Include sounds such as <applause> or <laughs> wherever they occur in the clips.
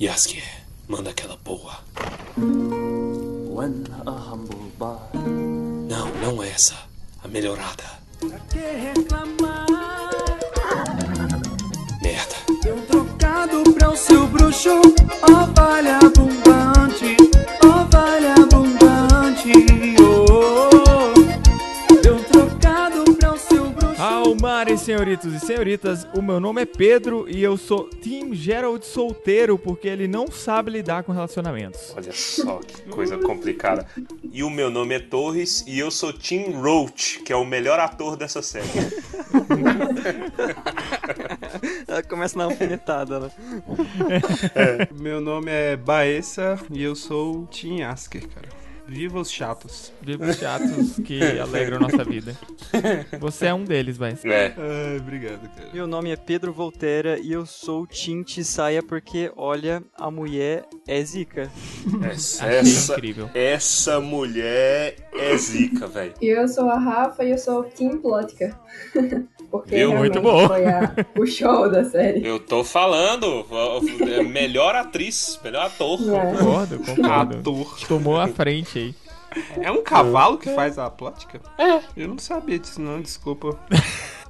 Yasuke, manda aquela boa. When a humble bar. Não, não essa. A melhorada. Pra que reclamar? Merda. Deu um trocado pra o seu bruxo, ó vale abundante, senhoritos e senhoritas, o meu nome é Pedro e eu sou Team Gerald solteiro porque ele não sabe lidar com relacionamentos. Olha só que coisa complicada. E o meu nome é Torres e eu sou Tim Roach, que é o melhor ator dessa série. <laughs> Ela começa na alfinetada, né? Meu nome é Baessa e eu sou Tim Asker, cara. Viva os chatos. Viva os chatos que <laughs> alegram nossa vida. Você é um deles, vai. É. Ai, obrigado, cara. Meu nome é Pedro Volterra e eu sou Tinte Saia porque, olha, a mulher é zica. Essa, essa, incrível. essa mulher é zica, velho. E eu sou a Rafa e eu sou Kim Plotka. <laughs> Porque Viu? Muito bom. foi a- o show da série. Eu tô falando, é melhor atriz, melhor ator. É. Concordo, concordo. Ator. Tomou a frente aí. É um cavalo que faz a plótica? É. Eu não sabia disso, não, desculpa.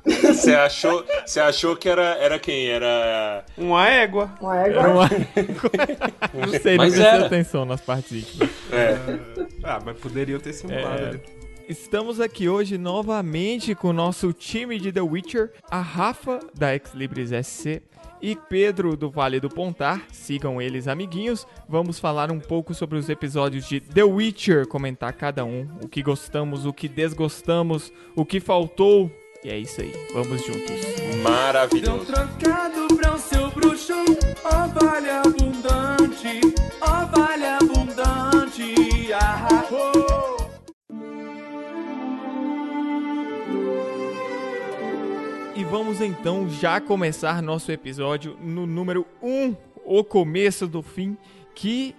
Você achou, você achou que era, era quem? Era. Uma égua. Uma Era <laughs> égua. uma... Não sei, não Mas prestei era. atenção nas partes íntimas. É. Ah, mas poderiam ter simulado É. ali. Estamos aqui hoje novamente com o nosso time de The Witcher, a Rafa, da Ex Libris SC, e Pedro, do Vale do Pontar. Sigam eles, amiguinhos. Vamos falar um pouco sobre os episódios de The Witcher, comentar cada um, o que gostamos, o que desgostamos, o que faltou. E é isso aí, vamos juntos. Deu Maravilhoso. trocado pra o seu bruxo, ó vale abundante, ó vale abundante, ah, oh. E vamos então já começar nosso episódio no número 1, O Começo do Fim, que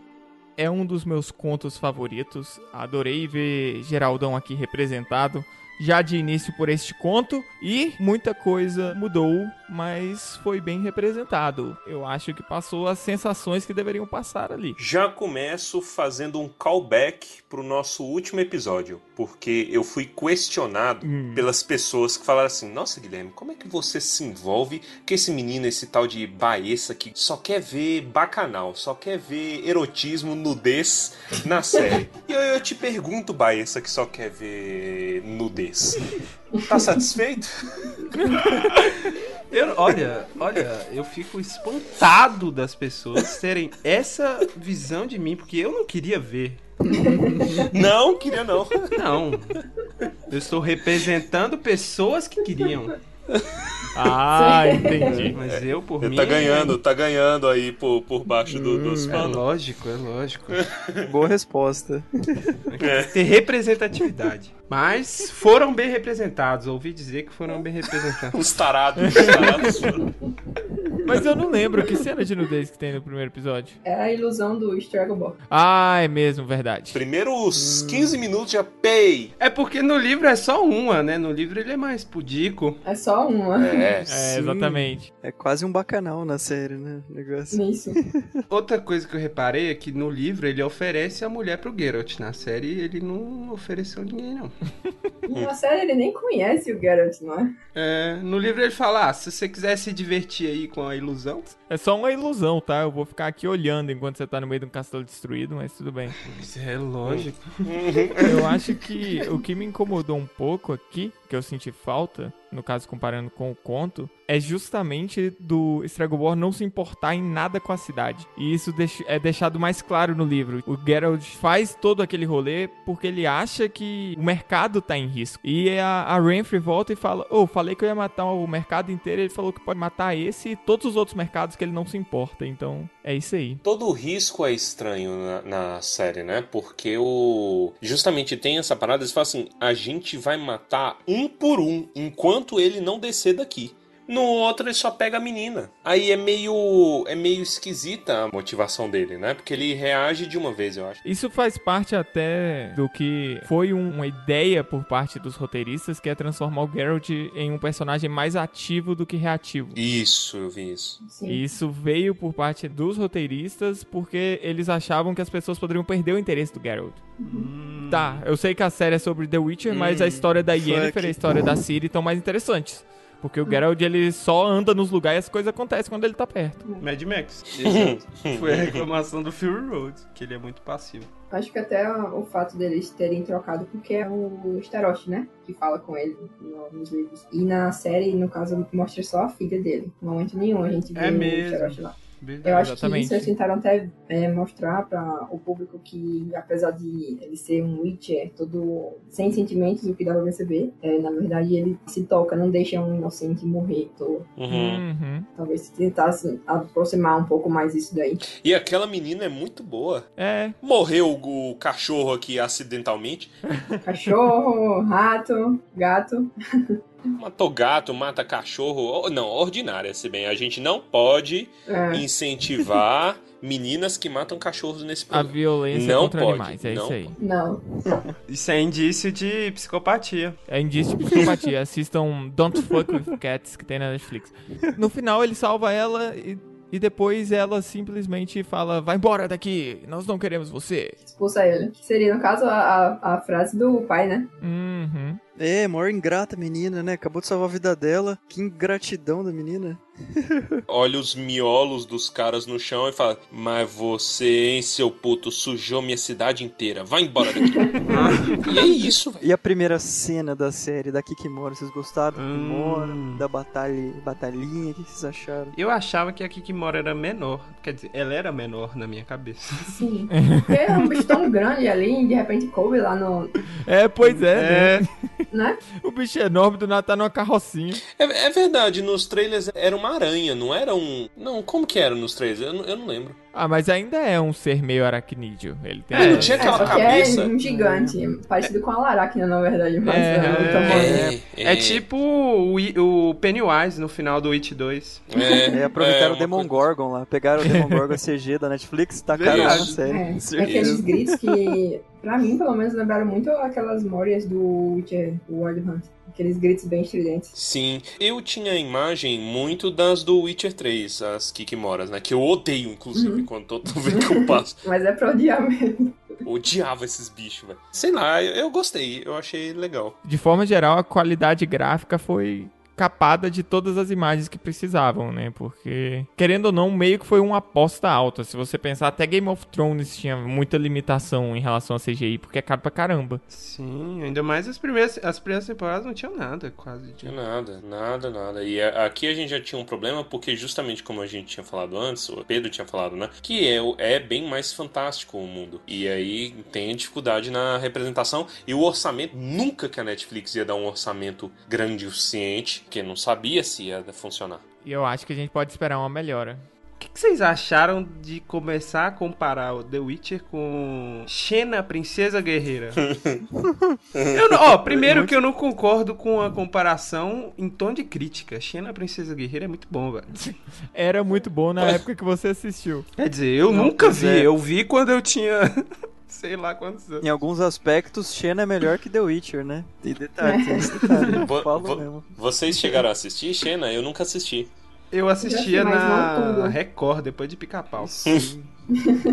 é um dos meus contos favoritos. Adorei ver Geraldão aqui representado já de início por este conto e muita coisa mudou, mas foi bem representado. Eu acho que passou as sensações que deveriam passar ali. Já começo fazendo um callback pro nosso último episódio, porque eu fui questionado Hum. pelas pessoas que falaram assim: Nossa, Guilherme, como é que você se envolve com esse menino, esse tal de Baessa que só quer ver bacanal, só quer ver erotismo, nudez na série? <laughs> e eu, eu te pergunto, Baessa, que só quer ver nudez. Tá satisfeito? Eu, olha, olha, eu fico espantado das pessoas terem essa visão de mim, porque eu não queria ver. Não, queria não. Não. Eu estou representando pessoas que queriam. <laughs> Ah, entendi. Mas eu, por Ele mim. tá ganhando, tá ganhando aí por, por baixo do- dos É panos. lógico, é lógico. <laughs> Boa resposta. Ter representatividade. Mas foram bem representados. Ouvi dizer que foram bem representados. Os tarados, os tarados. <laughs> Mas eu não lembro que cena de nudez que tem no primeiro episódio. É a ilusão do Stragobor. Ah, é mesmo, verdade. Primeiros 15 minutos já pei. É porque no livro é só uma, né? No livro ele é mais pudico. É só uma. É, <laughs> É, exatamente. É quase um bacanal na série, né? o Negócio. Nisso. <laughs> Outra coisa que eu reparei é que no livro ele oferece a mulher pro Geralt. Na série ele não ofereceu ninguém, não. <laughs> Na série ele nem conhece o Geralt, não é? É, no livro ele fala: ah, se você quiser se divertir aí com a ilusão, É só uma ilusão, tá? Eu vou ficar aqui olhando enquanto você tá no meio de um castelo destruído, mas tudo bem. isso é lógico. Eu acho que o que me incomodou um pouco aqui, que eu senti falta, no caso comparando com o conto, é justamente do Stragobor não se importar em nada com a cidade. E isso é deixado mais claro no livro. O Geralt faz todo aquele rolê porque ele acha que o mercado tá em risco. E a, a Renfrey volta e fala: Ô, falei que eu ia matar o mercado inteiro. Ele falou que pode matar esse e todos os outros mercados que ele não se importa. Então, é isso aí. Todo risco é estranho na, na série, né? Porque o. Justamente tem essa parada, eles falam assim: a gente vai matar um por um enquanto ele não descer daqui. No outro ele só pega a menina. Aí é meio é meio esquisita a motivação dele, né? Porque ele reage de uma vez, eu acho. Isso faz parte até do que foi um- uma ideia por parte dos roteiristas, que é transformar o Geralt em um personagem mais ativo do que reativo. Isso, eu vi isso. Sim. E isso veio por parte dos roteiristas porque eles achavam que as pessoas poderiam perder o interesse do Geralt. Tá, eu sei que a série é sobre The Witcher, mas a história da Yennefer e a história da Ciri estão mais interessantes. Porque o Geralt, ele só anda nos lugares e as coisas acontecem quando ele tá perto. Mad Max. Exato. Foi a reclamação do Fury Road, que ele é muito passivo. Acho que até o fato deles terem trocado, porque é o Starost, né? Que fala com ele no- nos livros. E na série, no caso, mostra só a filha dele. Em momento nenhum a gente vê É o mesmo. Starost lá. Verdade. Eu acho Exatamente. que isso eles tentaram até é, mostrar para o público que, apesar de ele ser um Witcher todo sem sentimentos, o que dá pra perceber, é, na verdade ele se toca, não deixa um inocente morrer. Então, Uhum. Uhum. talvez tentasse aproximar um pouco mais isso daí. E aquela menina é muito boa. É, Morreu o cachorro aqui acidentalmente. Cachorro, rato, gato. <laughs> Matou gato, mata cachorro. Não, ordinária, se bem. A gente não pode É, incentivar <laughs> meninas que matam cachorros nesse a programa. violência Não contra pode, animais, é não isso aí. não. Isso é indício de psicopatia. É indício de psicopatia. Assistam Don't Fuck With Cats, que tem na Netflix. No final, ele salva ela e, e depois ela simplesmente fala: Vai embora daqui, nós não queremos você. Expulsa ele. Que seria, no caso, a, a, a frase do pai, né? Uhum. É, maior ingrata menina, né? Acabou de salvar a vida dela. Que ingratidão da menina. <laughs> Olha os miolos dos caras no chão e fala: Mas você, hein, seu puto, sujou minha cidade inteira. Vai embora daqui. <laughs> e é isso, velho. E a primeira cena da série da Kikimora, vocês gostaram da Kikimora? Hum. Da batalha, batalhinha, o que vocês acharam? Eu achava que a Kikimora era menor. Quer dizer, ela era menor na minha cabeça. Sim. Porque é um bicho tão grande ali e de repente coube lá no. É, pois é? É, né? O bicho é enorme do nada tá numa carrocinha. É, é verdade, nos trailers era uma aranha, não era um. Não, como que era nos trailers? Eu, eu não lembro. Ah, mas ainda é um ser meio aracnídeo. Ele tem. É, não tinha É, aquela só que cabeça. é um gigante. Parecido com a Laracna, na verdade. Mas É, é, tamanho. é tipo o, o Pennywise no final do It 2. É, <laughs> É, aproveitaram é, o Demon Gorgon lá. Pegaram o <laughs> Demon Gorgon CG da Netflix e tacaram na série. É, aqueles gritos que, pra mim, pelo menos, lembraram muito aquelas memórias do Witcher, o Wild Hunt. Aqueles gritos bem estridentes. Sim, eu tinha a imagem muito das do Witcher 3, as Kikimoras, né? Que eu odeio, inclusive, Uhum. quando toda vez que eu passo. <laughs> Mas é pra odiar mesmo. Odiava esses bichos, velho. Sei lá, eu, eu gostei, eu achei legal. De forma geral, a qualidade gráfica foi capada de todas as imagens que precisavam, né? Porque, querendo ou não, meio que foi uma aposta alta. Se você pensar, até Game of Thrones tinha muita limitação em relação a CGI, porque é caro pra caramba. Sim, ainda mais as primeiras, as primeiras temporadas não tinham nada, quase. Tinha nada, nada, nada. E a- aqui a gente já tinha um problema, porque justamente como a gente tinha falado antes, o Pedro tinha falado, né? Que é, é bem mais fantástico o mundo. E aí tem dificuldade na representação. E o orçamento, nunca que a Netflix ia dar um orçamento grande o suficiente, porque não sabia se ia funcionar. E eu acho que a gente pode esperar uma melhora. O que, que vocês acharam de começar a comparar o The Witcher com Xena, Princesa Guerreira? <laughs> eu não- ó, primeiro que eu não concordo com a comparação em tom de crítica. Xena, Princesa Guerreira é muito bom, velho. <laughs> Era muito bom na época que você assistiu. Quer dizer, eu Não, nunca vi. é. Eu vi quando eu tinha sei lá quantos anos. Em alguns aspectos, Xena é melhor que The Witcher, né? E detalhe, tem esse detalhe. <laughs> Vo- vo-. Vocês chegaram a assistir, Xena? Eu nunca assisti. Eu assistia Mas não na. Record, depois de pica-pau.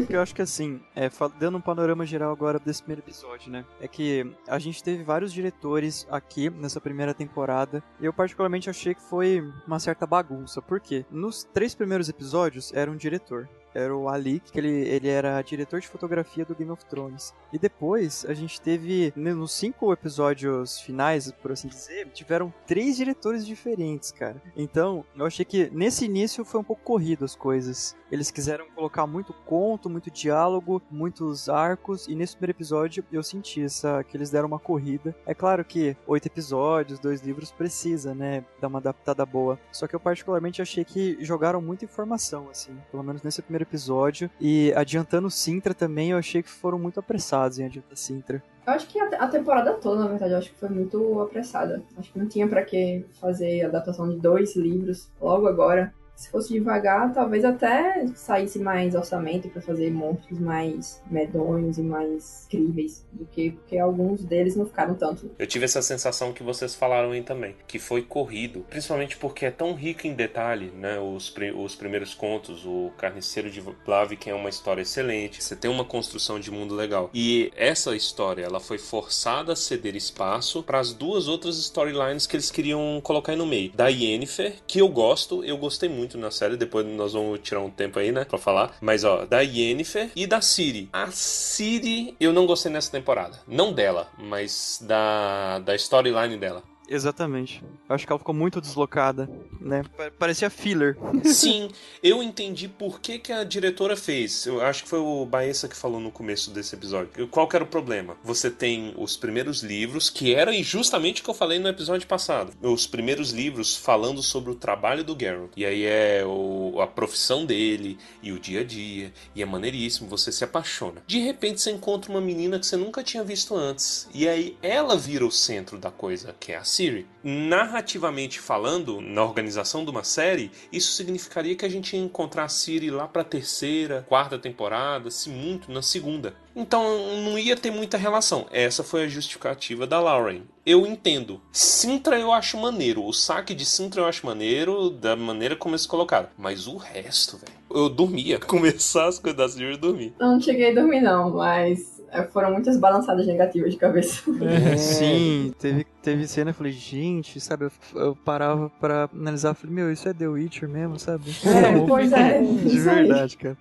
Eu acho que assim, é, dando um panorama geral agora desse primeiro episódio, né? É que a gente teve vários diretores aqui nessa primeira temporada. E eu particularmente achei que foi uma certa bagunça. Por quê? Nos três primeiros episódios era um diretor. Era o Ali, que ele, ele era diretor de fotografia do Game of Thrones. E depois a gente teve, né, nos cinco episódios finais, por assim dizer, tiveram três diretores diferentes, cara. Então, eu achei que nesse início foi um pouco corrido as coisas. Eles quiseram colocar muito conto, muito diálogo, muitos arcos, e nesse primeiro episódio eu senti essa, que eles deram uma corrida. É claro que oito episódios, dois livros precisa, né, dar uma adaptada boa. Só que eu particularmente achei que jogaram muita informação, assim, pelo menos nesse primeiro episódio. E adiantando Sintra também, eu achei que foram muito apressados em adiantar Sintra. Eu acho que a, a temporada toda, na verdade, eu acho que foi muito apressada. Acho que não tinha pra que fazer adaptação de dois livros logo agora. Se fosse devagar, talvez até saísse mais orçamento pra fazer monstros mais medonhos e mais críveis do que porque alguns deles não ficaram tanto. Eu tive essa sensação que vocês falaram aí também, que foi corrido, principalmente porque é tão rico em detalhe, né? Os, os primeiros contos, o Carniceiro de Blaviken é uma história excelente, você tem uma construção de mundo legal. E essa história, ela foi forçada a ceder espaço para as duas outras storylines que eles queriam colocar no meio. Da Yennefer, que eu gosto, eu gostei muito na série, depois nós vamos tirar um tempo aí, né, pra falar. Mas ó, da Yennefer e da Ciri. A Ciri eu não gostei nessa temporada. Não dela, mas da, da storyline dela. Exatamente. Eu acho que ela ficou muito deslocada, né? Pa- Parecia filler. <laughs> Sim, eu entendi por que, que a diretora fez. Eu acho que foi o Baessa que falou no começo desse episódio. Qual que era o problema? Você tem os primeiros livros, que era justamente o que eu falei no episódio passado. Os primeiros livros falando sobre o trabalho do Geralt. E aí é o- a profissão dele, e o dia a dia, e é maneiríssimo, você se apaixona. De repente você encontra uma menina que você nunca tinha visto antes. E aí ela vira o centro da coisa, que é a Ciri. Narrativamente falando, na organização de uma série, isso significaria que a gente ia encontrar a Ciri lá pra terceira, quarta temporada, se muito, na segunda. Então não ia ter muita relação. Essa foi a justificativa da Lauren. Eu entendo. Sintra eu acho maneiro. O saque de Sintra eu acho maneiro, da maneira como eles colocaram. Mas o resto, velho. Eu dormia. Começar as coisas da Ciri, eu dormia. Eu não cheguei a dormir, não, mas foram muitas balançadas negativas de cabeça. <laughs> É, sim, teve, teve cena, eu falei, gente, sabe, eu, eu parava pra analisar, falei, meu, isso é The Witcher mesmo, sabe? É, <laughs> pois é. De verdade, cara.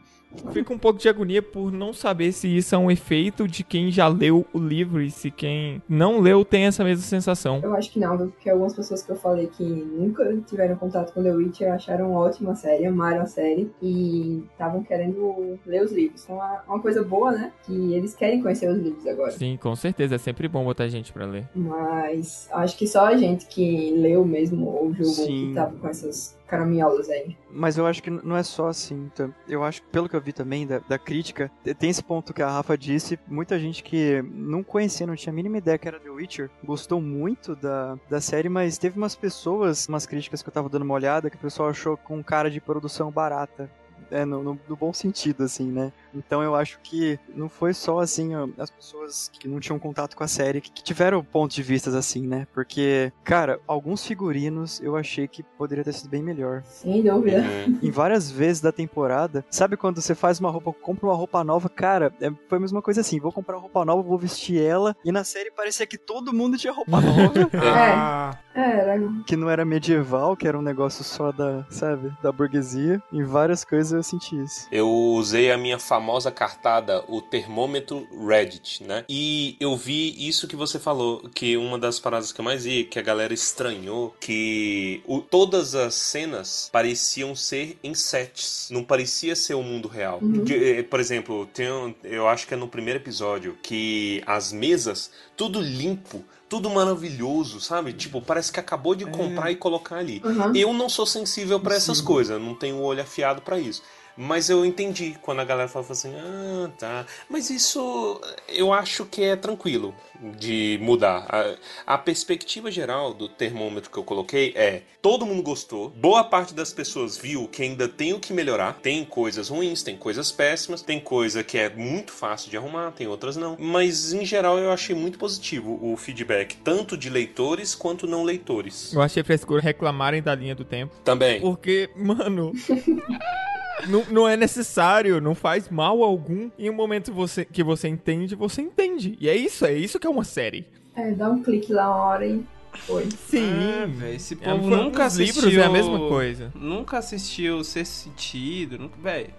Fico um pouco de agonia por não saber se isso é um efeito de quem já leu o livro e se quem não leu tem essa mesma sensação. Eu acho que não, viu? porque algumas pessoas que eu falei que nunca tiveram contato com The Witcher acharam ótima a série, amaram a série e estavam querendo ler os livros. Então é uma coisa boa, né? Que eles querem conhecer os livros agora. Sim, com certeza. É sempre bom botar gente pra ler. Mas acho que só a gente que leu mesmo ou jogou Sim. que tava com essas caraminholas aí. Mas eu acho que não é só assim, tá? Eu acho pelo que eu vi também da, da crítica, tem esse ponto que a Rafa disse, muita gente que não conhecia, não tinha a mínima ideia que era The Witcher, gostou muito da, da série, mas teve umas pessoas, umas críticas que eu tava dando uma olhada, que o pessoal achou com cara de produção barata. É, no, no- no bom sentido, assim, né? Então eu acho que não foi só, assim, as pessoas que não tinham contato com a série que, que tiveram pontos de vistas assim, né? Porque, cara, alguns figurinos eu achei que poderia ter sido bem melhor Sem dúvida. Uhum. em várias vezes da temporada. Sabe quando você faz uma roupa, compra uma roupa nova? Cara, é- foi a mesma coisa assim. Vou comprar uma roupa nova, vou vestir ela. E na série parecia que todo mundo tinha roupa <laughs> nova. Ah, É, era que não era medieval, que era um negócio só da, sabe, da burguesia. Em várias coisas eu senti isso. Eu usei a minha famosa cartada, o termômetro Reddit, né? E eu vi isso que você falou, que uma das paradas que eu mais vi, que a galera estranhou, que o- todas as cenas pareciam ser em sets, não parecia ser o mundo real. Uhum. De- eh, por exemplo, tem, eu acho que é no primeiro episódio, que as mesas, tudo limpo, tudo maravilhoso, sabe? Tipo, parece que acabou de comprar e colocar ali. Uhum. Eu não sou sensível pra essas coisas, não tenho o olho afiado pra isso. Mas eu entendi quando a galera falou assim: ah, tá. Mas isso eu acho que é tranquilo de mudar. A, a perspectiva geral do termômetro que eu coloquei é: todo mundo gostou, boa parte das pessoas viu que ainda tem o que melhorar. Tem coisas ruins, tem coisas péssimas, tem coisa que é muito fácil de arrumar, tem outras não. Mas em geral eu achei muito positivo o feedback, tanto de leitores quanto não leitores. Eu achei frescura reclamarem da linha do tempo. Também. Porque, mano. <laughs> Não, não é necessário, não faz mal algum. Em um momento você, que você entende, você entende. E é isso, é isso que é uma série. É, dá um clique lá uma hora e foi. Sim. Ah, velho, esse É, povo foi- nunca os assistiu... livros é a mesma coisa. Nunca assistiu Ser Sentido, nunca... Velho,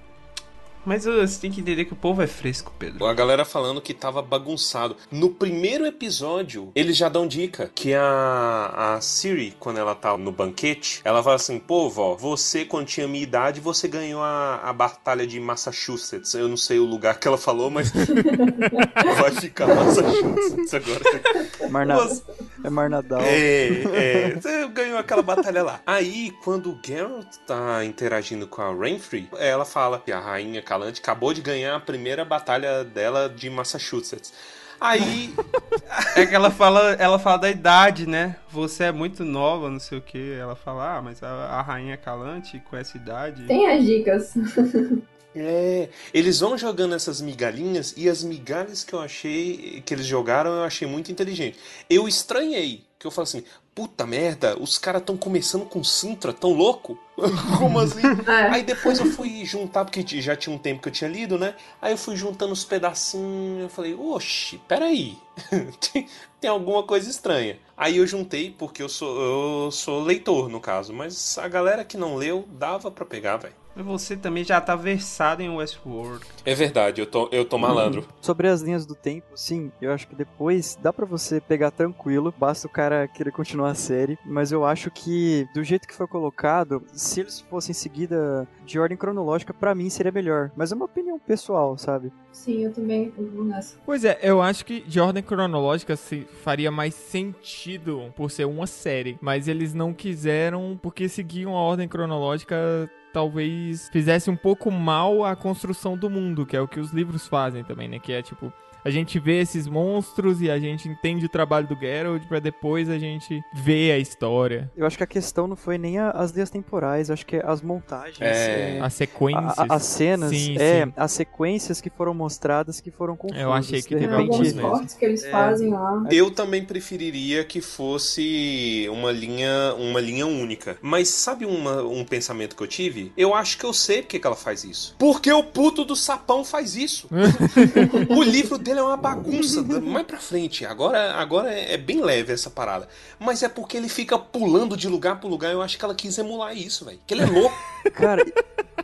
Mas você tem que entender que o povo é fresco, Pedro. A galera falando que tava bagunçado. No primeiro episódio, eles já dão dica que a, a Siri, quando ela tá no banquete, ela fala assim: pô, vó, você, quando tinha minha idade, você ganhou a, a batalha de Massachusetts. Eu não sei o lugar que ela falou, mas <laughs> vai ficar Massachusetts agora. Marna... Você- É Marnadal. É, é, você ganhou aquela batalha lá. Aí, quando o Geralt tá interagindo com a Renfrey, ela fala que a rainha Calante acabou de ganhar a primeira batalha dela de Massachusetts. Aí, <laughs> É que ela fala, ela fala da idade, né? Você é muito nova, não sei o que. Ela fala, ah, mas a, a rainha Calante com essa idade. Tem as dicas. <laughs> é, eles vão jogando essas migalhinhas e as migalhas que eu achei, que eles jogaram, eu achei muito inteligente. Eu estranhei, que eu falo assim, puta merda, os caras tão começando com Sintra, tão louco? <laughs> Como assim? É. Aí depois eu fui juntar, porque já tinha um tempo que eu tinha lido, né? Aí eu fui juntando os pedacinhos, eu falei, oxe, peraí, <laughs> tem, tem alguma coisa estranha. Aí eu juntei, porque eu sou, eu sou leitor, no caso, mas a galera que não leu, dava pra pegar, velho. Mas Você também já tá versado em Westworld. É verdade, eu tô, eu tô malandro. Sobre as linhas do tempo, sim, eu acho que depois dá pra você pegar tranquilo, basta o cara querer continuar a série, mas eu acho que do jeito que foi colocado, se eles fossem seguida de ordem cronológica, pra mim seria melhor, mas é uma opinião pessoal, sabe? Sim, eu também vou nessa. Pois é, eu acho que de ordem cronológica se faria mais sentido por ser uma série, mas eles não quiseram porque seguiam a ordem cronológica talvez fizesse um pouco mal à construção do mundo, que é o que os livros fazem também, né? Que é tipo, a gente vê esses monstros e a gente entende o trabalho do Geralt pra depois a gente ver a história, Eu acho que a questão não foi nem a- as linhas temporais, eu acho que as montagens, É. é, as sequências. a- a- as cenas, Sim, é, sim. as sequências que foram mostradas que foram confusas. Eu achei que de teve alguns mesmo. cortes que eles É. fazem lá. Eu também preferiria que fosse uma linha, uma linha única. Mas sabe uma- um pensamento que eu tive? Eu acho que eu sei porque que ela faz isso. Porque o puto do sapão faz isso. <laughs> o livro dele é uma bagunça. Mais pra frente. Agora, agora é é bem leve essa parada. Mas é porque ele fica pulando de lugar pro lugar. Eu acho que ela quis emular isso, velho. Que ele é louco. <laughs> Cara,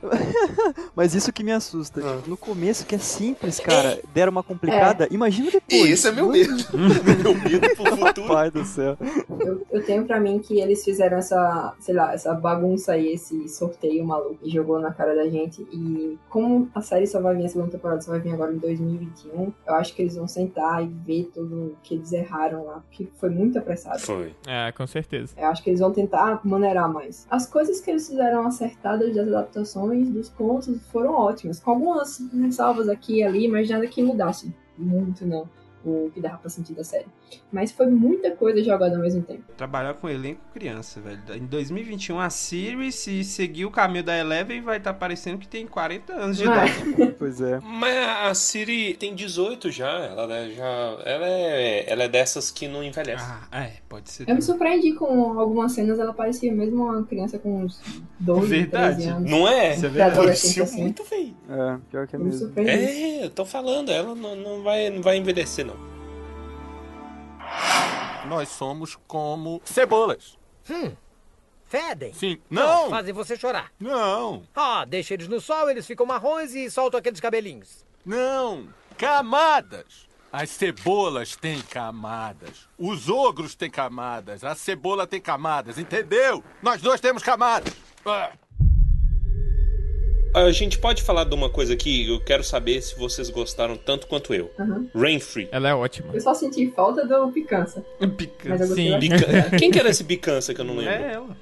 <laughs> mas isso que me assusta. Ah. No começo, que é simples, cara, deram uma complicada, imagina E depois. esse é meu medo. <laughs> meu medo pro futuro. Pai do céu. Eu, eu tenho pra mim que eles fizeram essa, sei lá, essa bagunça aí, esse sorteio maluco e jogou na cara da gente. E como a série só vai vir, a segunda temporada só vai vir agora em 2021, eu acho que eles vão sentar e ver tudo que eles erraram lá, porque foi muito apressado. Foi. É, com certeza. Eu acho que eles vão tentar maneirar mais. As coisas que eles fizeram acertadas das adaptações dos contos foram ótimas. Com algumas ressalvas aqui e ali, mas nada que mudasse muito, não. O que dava pra sentir da série. Mas foi muita coisa jogada ao mesmo tempo. Trabalhar com elenco criança, velho. Em 2021, a Siri, se seguir o caminho da Eleven, vai estar parecendo que tem 40 anos de É. idade. <laughs> Pois é. Mas a Siri tem 18 já. Ela, né, já, ela, é, ela é dessas que não envelhece. Ah, é, pode ser. Eu me também. surpreendi com algumas cenas, ela parecia mesmo uma criança com uns 12, Verdade. 13 anos. Não é? Isso é verdade. Parecia Assim. muito feio. É, pior que é Eu me mesmo. surpreendi. É, eu tô falando, ela não, não, vai, não vai envelhecer, não. Nós somos como cebolas. Fedem. Sim. Não! Fazem você chorar. Não! Ah, deixa eles no sol, eles ficam marrons e soltam aqueles cabelinhos. Não! Camadas! As cebolas têm camadas. Os ogros têm camadas. A cebola tem camadas, entendeu? Nós dois temos camadas. Ah. A gente pode falar de uma coisa aqui, eu quero saber se vocês gostaram tanto quanto eu. Aham. Rainfree. Ela é ótima. Eu só senti falta do Picança. Mas eu Picança. gostei Sim. Bica- <laughs> Quem que era esse bicança que eu não lembro? É ela.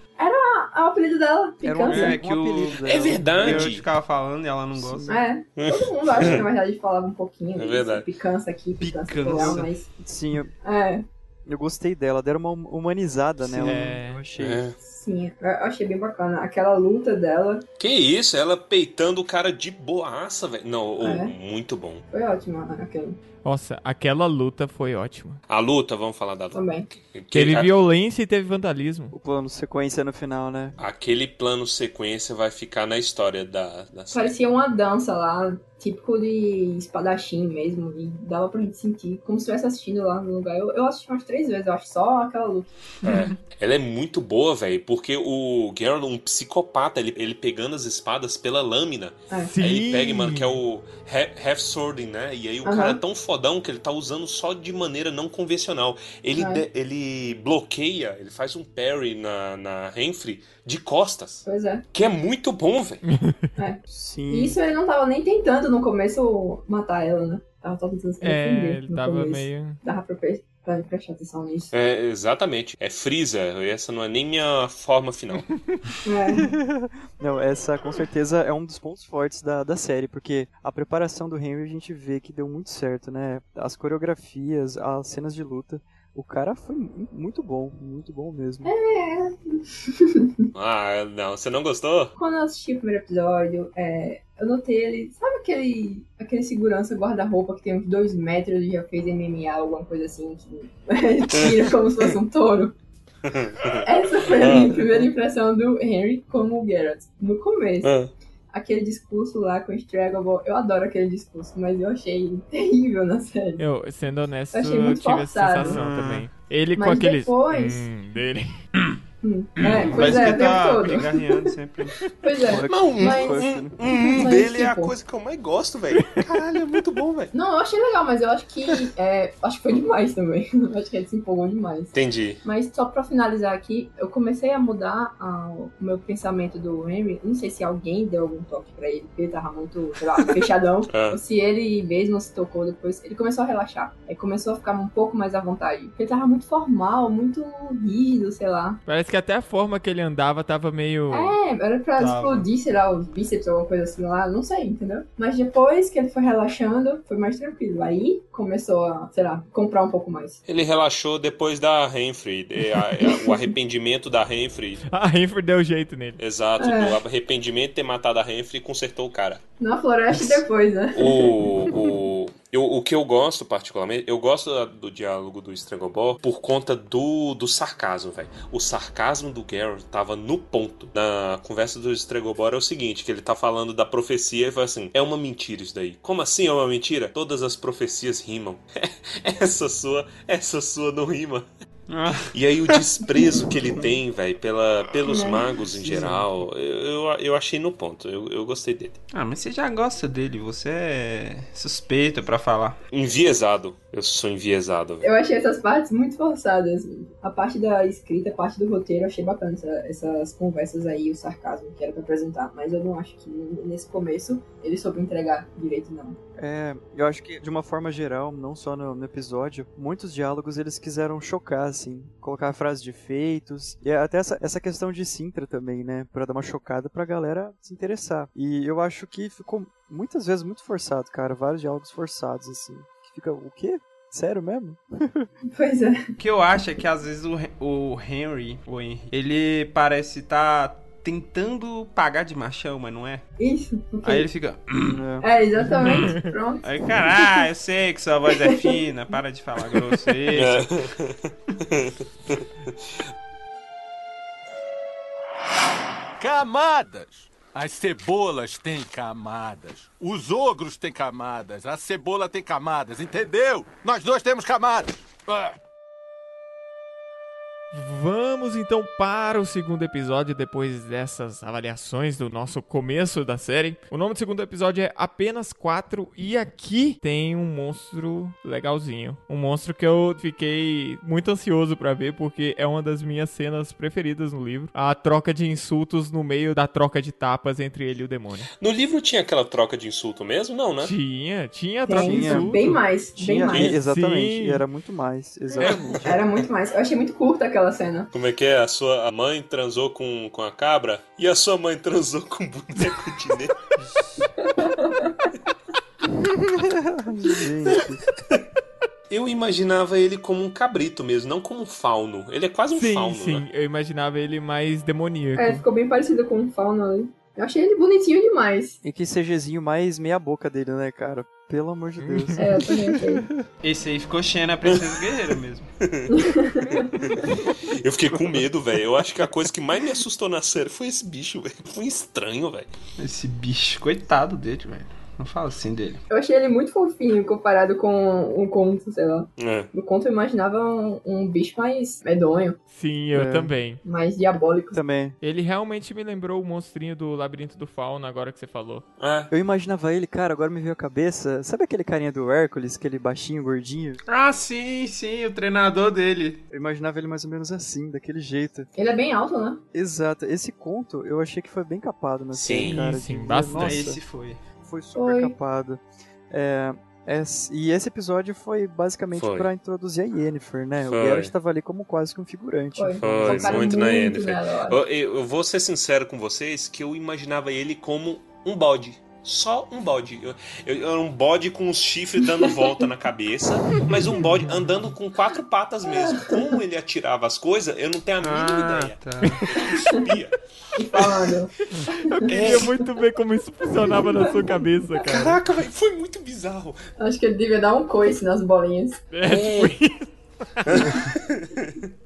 Ah, o apelido dela, Era um, Picança. É, é, que o-. É verdade. Eu ficava falando e ela não gosta. É, todo mundo acha que na verdade falava um pouquinho É verdade. Picança aqui, picança, Picança. mas... Sim, eu, É, eu gostei dela. Deram uma hum- humanizada nela. É. Eu achei. É. sim, eu achei bem bacana. Aquela luta dela Que isso, ela peitando o cara de boaça, velho. Não, É. muito bom. foi ótima, né, aquele Nossa, aquela luta foi ótima. A luta, vamos falar da luta. também. Que- Teve a- violência e teve vandalismo. O plano sequência no final, né? Aquele plano sequência vai ficar na história da, da série. Parecia uma dança lá, típico de espadachim mesmo, e dava pra gente sentir como se estivesse assistindo lá no lugar. Eu, eu assisti umas três vezes, eu acho, só aquela luta. Ela é muito boa, velho, porque o Geralt é um psicopata, ele, ele pegando as espadas pela lâmina. É. Sim. Aí ele pega, mano, que é o ha- half swording, né? E aí o Aham. cara é tão fodão que ele tá usando só de maneira não convencional. Ele, É. de- ele bloqueia, ele faz um parry na, na Renfrey de costas. Pois é. Que é muito bom, velho. <laughs> Sim. E isso ele não tava nem tentando no começo matar ela, né? Tava só tentando se defender. É, ele tava começo. meio. Dava pra, pra prestar atenção nisso. É, exatamente. É Freeza. Essa não é nem minha forma final. <laughs> É. <laughs> Não, essa com certeza é um dos pontos fortes da, da série, porque a preparação do Henry a gente vê que deu muito certo, né? As coreografias, as cenas de luta. O cara foi mu- muito bom, muito bom mesmo. <laughs> ah, não. Você não gostou? Quando eu assisti o primeiro episódio, é, eu notei ele. Sabe aquele, aquele segurança guarda-roupa que tem uns dois metros e já fez MMA, alguma coisa assim, que <laughs> tira como se fosse um touro? <laughs> Essa foi a minha primeira impressão do Henry como o Geralt. No começo, Ah. Aquele discurso lá com o Straggle, eu adoro aquele discurso, mas eu achei terrível na série. Eu, sendo honesto, Eu achei eu muito tive essa forçado. sensação Ah. também. Ele com Mas aqueles. depois- Hum, dele. <clears throat> Hum, É, pois Parece é, que o tempo tá todo. <laughs> pigarreando sempre. Pois é. Não, um, Mas- um, um mas, dele é a tipo- coisa que eu mais gosto, velho. Caralho, é muito bom, velho. Não, eu achei legal, mas eu acho que. é, acho que foi demais também. Eu <laughs> acho que ele se empolgou demais. Entendi. Mas só pra finalizar aqui, eu comecei a mudar ah, o meu pensamento do Henry. Não sei se alguém deu algum toque pra ele, porque ele tava muito, sei lá, <laughs> fechadão. Ah. Ou se ele mesmo se tocou depois. Ele começou a relaxar. Aí começou a ficar um pouco mais à vontade. Porque ele tava muito formal, muito rígido, sei lá. Parece que até a forma que ele andava tava meio. É, era pra Tava. explodir, sei lá, os bíceps, alguma coisa assim lá, não sei, entendeu? Mas depois que ele foi relaxando, foi mais tranquilo. Aí começou a, sei lá, comprar um pouco mais. Ele relaxou depois da Renfrey. é, a- o arrependimento da Renfrey. <laughs> A Renfrew deu jeito nele. Exato, É. do arrependimento de ter matado a Renfrey consertou o cara. Na floresta e depois, né? O, o, <laughs> eu, o que eu gosto particularmente, eu gosto do diálogo do Strangobor por conta do, do sarcasmo, velho. O sarcasmo do Geralt tava no ponto. Na conversa do Strangobor é o seguinte, que ele tá falando da profecia e fala assim, é uma mentira isso daí. Como assim é uma mentira? Todas as profecias rimam. <laughs> essa sua, essa sua não rima. E aí o desprezo que ele tem, velho, pela, pelos É. magos em geral, eu, eu, achei no ponto. Eu, eu gostei dele. Ah, mas você já gosta dele, você é suspeito pra falar. Enviesado. Eu sou enviesado, velho. Eu achei essas partes muito forçadas. A parte da escrita, a parte do roteiro, eu achei bacana essa- essas conversas aí, o sarcasmo que era pra apresentar. Mas eu não acho que nesse começo ele soube entregar direito, não. É, eu acho que de uma forma geral, não só no, no episódio, muitos diálogos eles quiseram chocar, assim, colocar frases de efeitos, e até essa, essa questão de Sintra também, né, pra dar uma chocada pra galera se interessar. E eu acho que ficou muitas vezes muito forçado, cara, vários diálogos forçados, assim, que fica, o quê? Sério mesmo? <laughs> Pois é. O que eu acho é que às vezes o, o Henry, o Henry, ele parece estar tentando pagar de machão, mas não é. Isso. Aí ele fica. É. É, exatamente. Pronto. Aí, caralho, eu sei que sua voz é fina, para de falar grosso. Isso. <laughs> Camadas! As cebolas têm camadas. Os ogros têm camadas. A cebola tem camadas, entendeu? Nós dois temos camadas. Ah. Vamos então para o segundo episódio depois dessas avaliações do nosso começo da série. O nome do segundo episódio é Apenas 4 e aqui tem um monstro legalzinho. Um monstro que eu fiquei muito ansioso pra ver porque é uma das minhas cenas preferidas no livro. A troca de insultos no meio da troca de tapas entre ele e o demônio. No livro tinha aquela troca de insulto mesmo? Não, né? Tinha, tinha a troca de Tem, insultos. bem mais, bem Tinha, mais. exatamente, Sim. era muito mais, <laughs> exatamente. Era muito mais. Eu achei muito curta aquela cena. Como é que é? A sua mãe transou com, com a cabra e a sua mãe transou com um boneco de neve. Gente, <laughs> Eu imaginava ele como um cabrito mesmo, não como um fauno. Ele é quase um Sim, fauno, sim. né? Eu imaginava ele mais demoníaco. É, ficou bem parecido com o Fauna ali. Eu achei ele bonitinho demais. e que CGzinho mais meia boca dele, né, cara? Pelo amor de Deus. É, eu também achei. Esse aí ficou Xena, a princesa guerreira mesmo. Eu fiquei com medo, velho. Eu acho que a coisa que mais me assustou na série foi esse bicho, velho. Foi estranho, velho. Esse bicho, coitado dele, velho. Não fala assim dele. Eu achei ele muito fofinho comparado com um conto, sei lá. É. No conto eu imaginava um, um bicho mais medonho, Sim, eu É. também. mais diabólico. Também. Ele realmente me lembrou o monstrinho do Labirinto do Fauno, agora que você falou. É. Eu imaginava ele, cara, agora me veio a cabeça. Sabe aquele carinha do Hércules, aquele baixinho, gordinho? Ah, sim, sim, o treinador dele. Eu imaginava ele mais ou menos assim, daquele jeito. Ele é bem alto, né? Exato. Esse conto eu achei que foi bem capado na Sim, série, cara. sim, de- bastante. Nossa, Esse foi. Foi super Foi. capado. É, esse- e esse episódio foi basicamente pra introduzir a Yennefer, né? Foi. O Geralt tava ali como quase que um figurante. Foi. Foi, muito na Yennefer. eu. Eu, vou ser sincero com vocês que eu imaginava ele como um bode. Só um bode. Eu, eu- um bode com os chifres dando volta na cabeça, mas um bode andando com quatro patas mesmo. Como ele atirava as coisas, eu não tenho a mínima Ah, ideia. tá. Ele subia. Falando. Eu queria muito ver como isso funcionava na sua cabeça, cara. Caraca, velho, foi muito bizarro. Acho que ele devia dar um coice nas bolinhas. É, tipo, <laughs>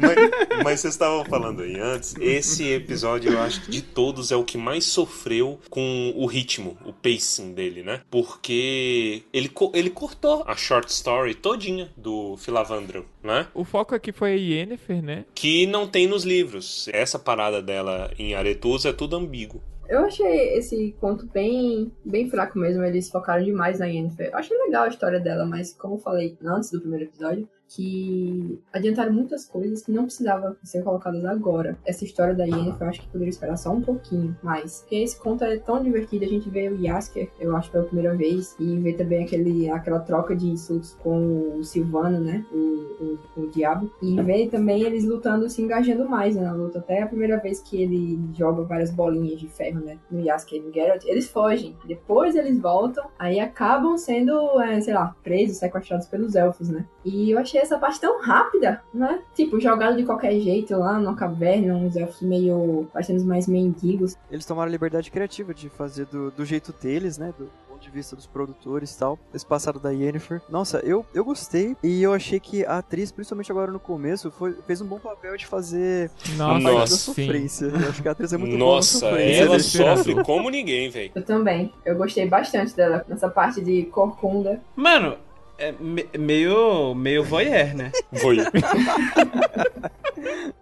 Mas, mas vocês estavam falando aí antes, esse episódio eu acho que de todos é o que mais sofreu com o ritmo, o pacing dele, né? Porque ele, ele cortou a short story todinha do Filavandro, né? o foco aqui foi a Yennefer, né? Que não tem nos livros. Essa parada dela em Aretusa é tudo ambíguo. Eu achei esse conto bem, bem fraco mesmo. Eles focaram demais na Yennefer. Eu achei legal a história dela, mas como eu falei antes do primeiro episódio, que adiantaram muitas coisas que não precisavam ser colocadas agora. Essa história da Yennefer eu acho que poderia esperar só um pouquinho mais. Porque esse conto é tão divertido. A gente vê o Yasker, eu acho, pela primeira vez. E vê também aquele, aquela troca de insultos com o Silvano, né? O, o, o diabo. E vê também eles lutando, se engajando mais né, na luta. Até a primeira vez que ele joga várias bolinhas de ferro, né? No Yasker e no Geralt, eles fogem. Depois eles voltam, aí acabam sendo, é, sei lá, presos, sequestrados pelos elfos, né? E eu achei essa parte tão rápida, né? Tipo, jogado de qualquer jeito lá numa caverna, uns elfos meio. parecendo mais mendigos. Eles tomaram a liberdade criativa de fazer do, do jeito deles, né? Do ponto de vista dos produtores e tal. Esse passado da Yennefer. Nossa, eu, eu gostei. E eu achei que a atriz, principalmente agora no começo, foi, fez um bom papel de fazer Nossa, a parte da Nossa, sim. sofrência. Eu acho que a atriz é muito boa na Nossa, sofrência. ela sofre como ninguém, velho. Eu também. Eu gostei bastante dela nessa parte de corcunda. Mano, é me- meio, meio voyeur, né? <laughs> Foi. <laughs>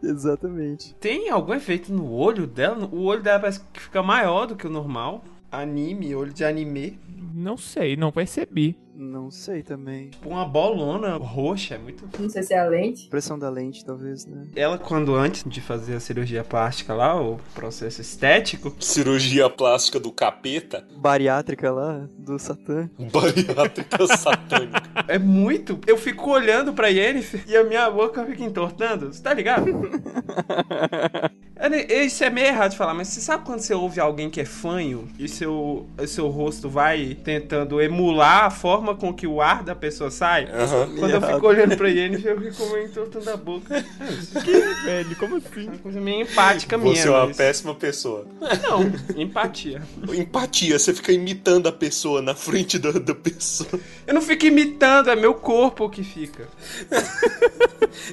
Exatamente. Tem algum efeito no olho dela? O olho dela parece que fica maior do que o normal. Anime, olho de anime. Não sei, não percebi. Não sei também. Tipo uma bolona roxa, é muito. Não sei se é a lente. Pressão da lente, talvez, né? Ela, quando antes de fazer a cirurgia plástica lá, o processo estético, Cirurgia plástica do capeta, Bariátrica lá, do Satã. bariátrica <laughs> satânica. é muito. Eu fico olhando pra Yennefer e a minha boca fica entortando. Você tá ligado? <laughs> É, né, Isso é meio errado de falar, mas você sabe quando você ouve alguém que é fanho e seu, seu rosto vai tentando emular a forma com que o ar da pessoa sai? Aham. Quando eu fico olhando pra Yennefer, eu fico meio entortando a boca. <laughs> É isso. Velho, como assim? Uma coisa meio empática minha. Você é uma mas- péssima pessoa. Não, empatia. Empatia, você fica imitando a pessoa na frente da, da pessoa. Eu não fico imitando, é meu corpo que fica.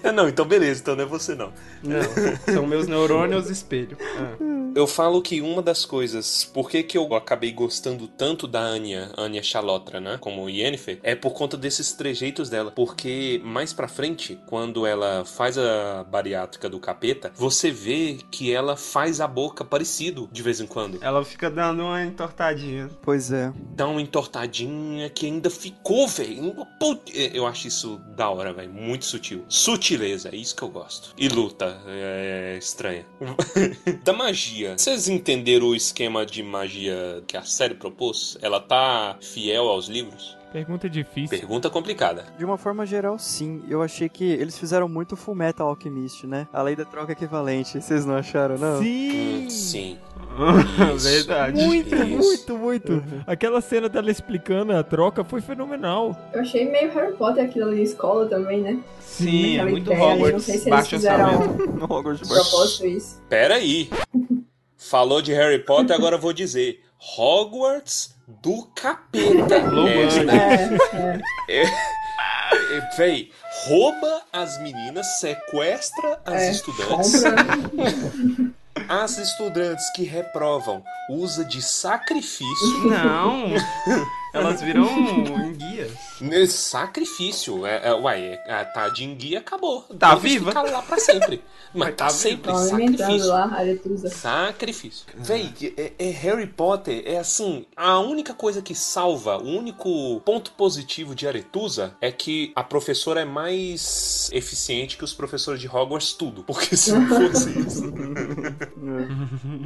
Ah, <laughs> não, então beleza, então não é você não. Não, são meus neurônios espelho. Ah. Eu falo que uma das coisas, por que, que eu acabei gostando tanto da Anya, Anya Chalotra, né, como Yennefer, é por conta desses trejeitos dela. Porque mais pra frente, quando ela faz a bariátrica do capeta, você vê que ela faz a boca parecido de vez em quando. Ela fica dando uma entortadinha. Pois é. Dá uma entortadinha que ainda ficou, velho. Put- Eu acho isso da hora, velho. Muito sutil. Sutileza, é isso que eu gosto. E luta, é estranha. <laughs> da magia. Vocês entenderam o esquema de magia que a série propôs? Ela tá fiel aos livros? Pergunta difícil. Pergunta complicada. De uma forma geral, sim. Eu achei que eles fizeram muito Full Metal Alchemist, né? A lei da troca equivalente. Vocês não acharam, não? Sim! Hum, sim. <laughs> Isso. Verdade. Muito, Isso. muito, muito. Aquela cena dela explicando a troca foi fenomenal. Eu achei meio Harry Potter aquilo ali escola também, né? Sim, é muito ideia, Não Hogwarts, sei se eles baixo fizeram orçamento. <laughs> No Hogwarts propósito isso. Pera aí. Falou de Harry Potter, agora eu vou dizer. Hogwarts do capeta. <laughs> Lobão. É, É, é. É, Véi, rouba as meninas, sequestra as É, estudantes. <laughs> As estudantes que reprovam usa de sacrifício. Não. <laughs> Elas viram enguias. Nesse sacrifício. É, é, uai, é, a tá de enguia acabou. Tá Eles viva? Ficaram lá pra sempre. <laughs> Mas tá tá sempre alimentando sacrifício. lá. Sacrifício. Véi, é, é Harry Potter é assim, a única coisa que salva, o único ponto positivo de Aretusa é que a professora é mais eficiente que os professores de Hogwarts tudo. Porque se não fosse <laughs> isso.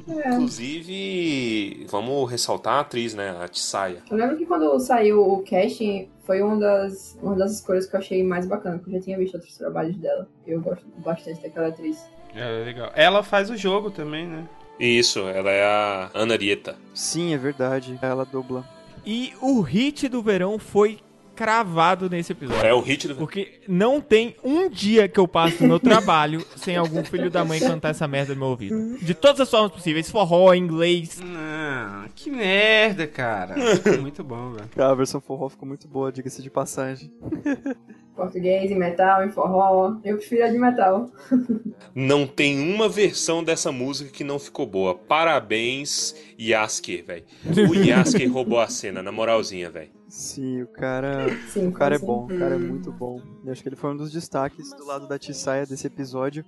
Inclusive, vamos ressaltar a atriz, né? A Tissaia. Eu lembro que quando saiu o casting, foi uma das, uma das escolhas que eu achei mais bacana, porque eu já tinha visto outros trabalhos dela. Eu gosto bastante daquela atriz. É legal. Ela faz o jogo também, né? Isso, ela é a Anarieta. Sim, é verdade. Ela dubla. E o hit do verão foi cravado nesse episódio. É o hit do. Porque não tem um dia que eu passo no meu <laughs> trabalho sem algum filho da mãe cantar essa merda no meu ouvido. De todas as formas possíveis, forró, inglês. Não, que merda, cara. <laughs> Muito bom, velho. Ah, A versão forró ficou muito boa, diga-se de passagem. <laughs> Português, em metal, em forró. Eu prefiro a de metal. Não tem uma versão dessa música que não ficou boa. Parabéns, Yasker, velho. O Yasker roubou a cena, na moralzinha, velho. Sim, o cara. Sim, O cara é bom, o cara é muito bom. Eu acho que ele foi um dos destaques do lado da Tissaia desse episódio.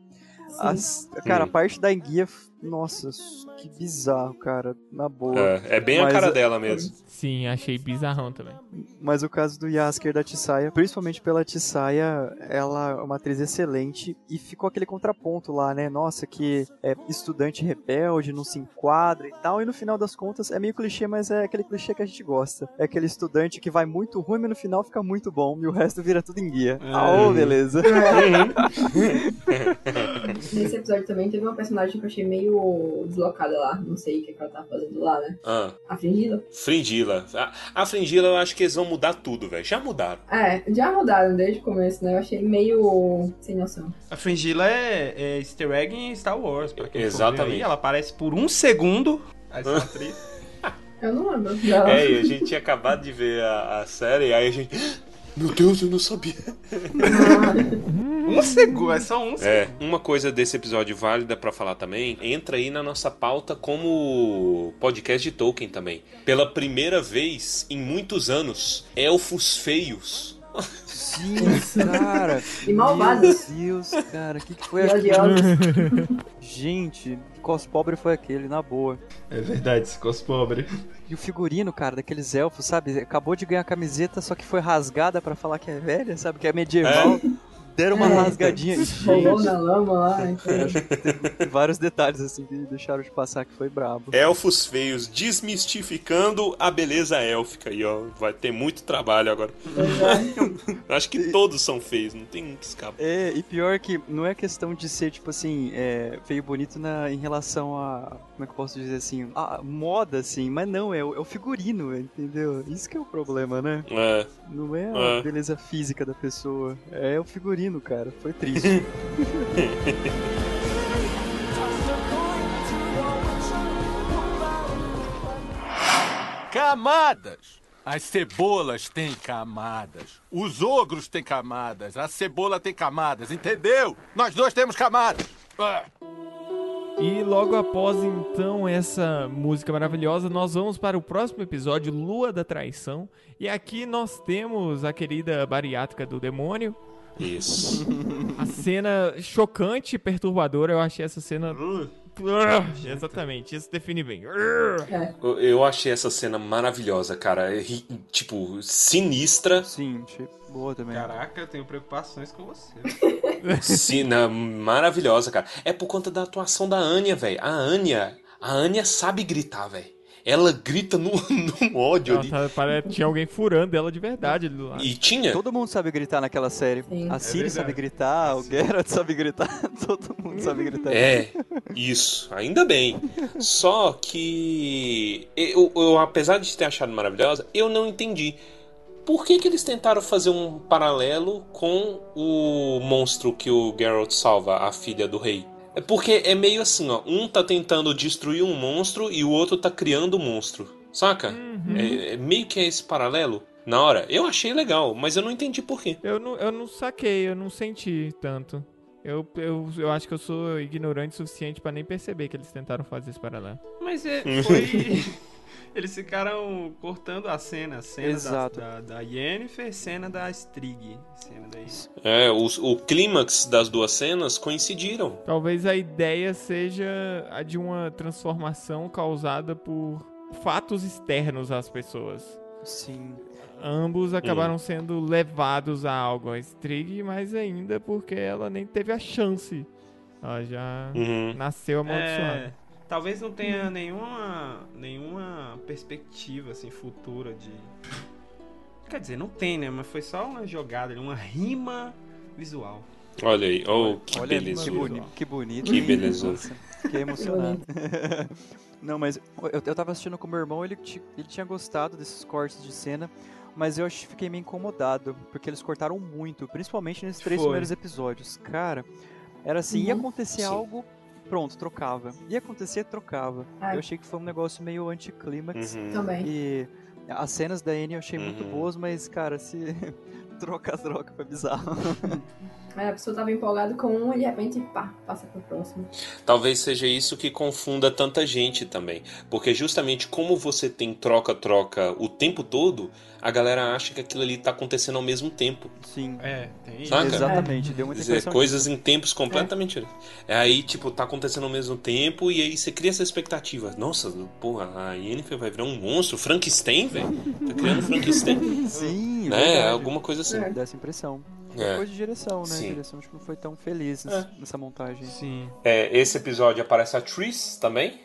As- cara, a Hum. parte da enguia, nossa, que bizarro, cara, na boa. É, é bem a Mas cara é- dela mesmo. Sim, achei bizarrão também. Mas o caso do Yasker da Tissaia, principalmente pela Tissaia, ela é uma atriz excelente e ficou aquele contraponto lá, né? Nossa, que é estudante rebelde, não se enquadra e tal. E no final das contas é meio clichê, mas é aquele clichê que a gente gosta. É aquele estudante que vai muito ruim, mas no final fica muito bom e o resto vira tudo em guia. Ah, ô, beleza. <laughs> Nesse episódio também teve uma personagem que eu achei meio deslocada lá. Não sei o que, que ela tá fazendo lá, né? Ah, A Fringila. Fringila. A, a Fringila eu acho que eles vão mudar tudo, velho. Já mudaram. É, já mudaram desde o começo, né? Eu achei meio sem noção. A Fringila é, é easter egg em Star Wars, pra quem Exatamente. aí. Ela aparece por um segundo. Essa atriz. Eu não lembro dela. É, e a gente tinha acabado de ver a, a série, aí a gente. Meu Deus, eu não sabia. um segundo, é só um segundo. É, uma coisa desse episódio válida pra falar também, entra aí na nossa pauta como podcast de Tolkien também. Pela primeira vez em muitos anos, elfos feios. Sim, cara. E malvados. Meu Deus, cara, o que, que foi aquilo? Gente, que cos pobre foi aquele, na boa. É verdade, esse cos pobre. O figurino, cara, daqueles elfos, sabe? Acabou de ganhar a camiseta, só que foi rasgada pra falar que é velha, sabe? Que é medieval. Deram uma É, rasgadinha. <laughs> Rolou Gente, na lama lá. Então... que teve vários detalhes assim que deixaram de passar que foi brabo. Elfos feios, desmistificando a beleza élfica aí, ó. Vai ter muito trabalho agora. Eu <laughs> acho que todos são feios, não tem um que escapa. É, e pior que não é questão de ser, tipo assim, é, feio e bonito na, em relação a. Como é que eu posso dizer assim? A moda, assim, mas não, é o, é o figurino, entendeu? Isso que é o problema, né? É, Não é a É. beleza física da pessoa, é o figurino, cara. Foi triste. <laughs> Camadas! As cebolas têm camadas. Os ogros têm camadas. A cebola tem camadas, entendeu? Nós dois temos camadas. Ah. E logo após então essa música maravilhosa, nós vamos para o próximo episódio, Lua da Traição. E aqui nós temos a querida bariátrica do demônio. Isso. <laughs> A cena chocante e perturbadora, eu achei essa cena. Exatamente, isso define bem. Eu, eu achei essa cena maravilhosa, cara. É Tipo, sinistra. Sim, achei boa também. Caraca, eu tenho preocupações com você. <laughs> Cena maravilhosa, cara. É por conta da atuação da Anya, velho. A Anya, a Anya sabe gritar, velho. Ela grita no, <laughs> no ódio Ela ali. tá- parece- tinha alguém furando ela de verdade ali do lado. E tinha. Todo mundo sabe gritar naquela série. Sim. A É Siri verdade. sabe gritar, o Geralt sabe gritar, <laughs> todo mundo sabe gritar. É, isso, ainda bem. Só que eu, eu, apesar de ter achado maravilhosa, eu não entendi. Por que, que eles tentaram fazer um paralelo com o monstro que o Geralt salva, a filha do rei? É porque é meio assim, ó. Um tá tentando destruir um monstro e o outro tá criando um monstro. Saca? É, é meio que é esse paralelo. Na hora, eu achei legal, mas eu não entendi por quê. Eu não, eu não saquei, eu não senti tanto. Eu, eu, eu acho que eu sou ignorante o suficiente pra nem perceber que eles tentaram fazer esse paralelo. Mas é, <laughs> foi. Eles ficaram cortando a cena, cena da, Exato. da, da Yennefer, cena da Strig, cena daí. É, o, o clímax das duas cenas coincidiram. Talvez a ideia seja a de uma transformação causada por fatos externos às pessoas. Sim. Ambos acabaram sendo levados a algo, a Strig, mas ainda porque ela nem teve a chance. Ela já Uhum. nasceu amaldiçoada. É, talvez não tenha nenhuma, nenhuma perspectiva assim futura de. Quer dizer, não tem, né? Mas foi só uma jogada, uma rima visual. Olha aí, oh, que Olha beleza. que, boni que bonito. Que. Nossa, fiquei emocionado. <laughs> Não, mas eu, eu tava assistindo com meu irmão, ele, ele tinha gostado desses cortes de cena, mas eu fiquei meio incomodado, porque eles cortaram muito, principalmente nesses três Foi. primeiros episódios. Cara, era assim, ia Uhum. acontecer Sim. algo, pronto, trocava. Ia acontecer, trocava. Ai. Eu achei que foi um negócio meio anticlímax. Uhum. Também. E as cenas da Annie eu achei muito Uhum. boas, mas, cara, se <laughs> troca, troca, foi bizarro. <laughs> Aí a pessoa tava empolgada com um e de repente, pá, passa pro próximo. Talvez seja isso que confunda tanta gente também. Porque justamente como você tem troca-troca o tempo todo, a galera acha que aquilo ali tá acontecendo ao mesmo tempo. Sim. É, tem isso. Saca? Exatamente, deu muita Dizer, impressão coisas em tempos completamente diferentes. É aí, tipo, tá acontecendo ao mesmo tempo e aí você cria essa expectativa. Nossa, porra, a Yennefer vai virar um monstro. Frankenstein, velho? Tá criando Frankenstein. Sim, né? verdade. Alguma coisa assim. É. Dá essa impressão. É. Coisa de direção, né? Sim. A direção acho que não foi tão feliz É. nessa, nessa montagem. Sim. É, esse episódio aparece a Tris também,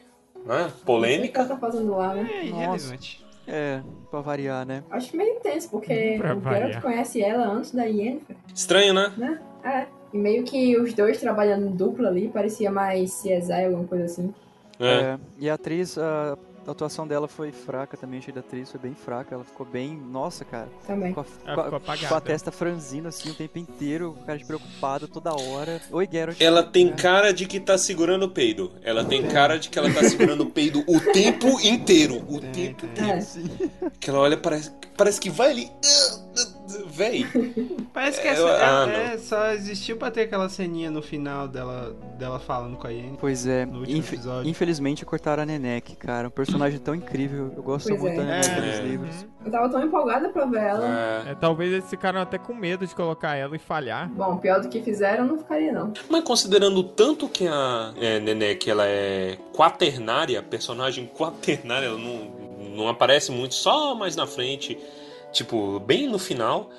né? O que Polêmica. ela tá fazendo lá, né? É irrelevante. É, pra variar, né? Acho meio intenso, porque <laughs> Pra o. Geralt conhece ela antes da Yennefer, Estranho, né? né? É. E meio que os dois trabalhando em dupla ali, parecia mais CSI, alguma coisa assim. É. É, E a atriz, a, a atuação dela foi fraca também, achei da atriz, foi bem fraca. Ela ficou bem. Nossa, cara. Também. Com a, com a- com a testa franzina assim o tempo inteiro, o cara de preocupado toda hora. Oi, Geralt. Ela tem É. cara de que tá segurando o peido. Ela tem cara de que ela tá segurando o peido o tempo inteiro. O Tem, tempo tem. É. que ela olha, parece, parece que vai ali. Véi. Parece que É, essa, eu- ah, é, é, só existiu pra ter aquela ceninha no final dela, dela falando com a Yennefer. Pois é, No último infe- episódio. infelizmente cortaram a Nenek, cara. Um personagem tão incrível. Eu gosto Pois muito é. da Nenek É. nos livros. Eu tava tão empolgada pra ver ela. É. É, talvez eles ficaram até com medo de colocar ela e falhar. Bom, pior do que fizeram, não ficaria, não. Mas considerando o tanto que a é, Nenek ela é quaternária, personagem quaternária, ela não, não aparece muito, só mais na frente, tipo, bem no final.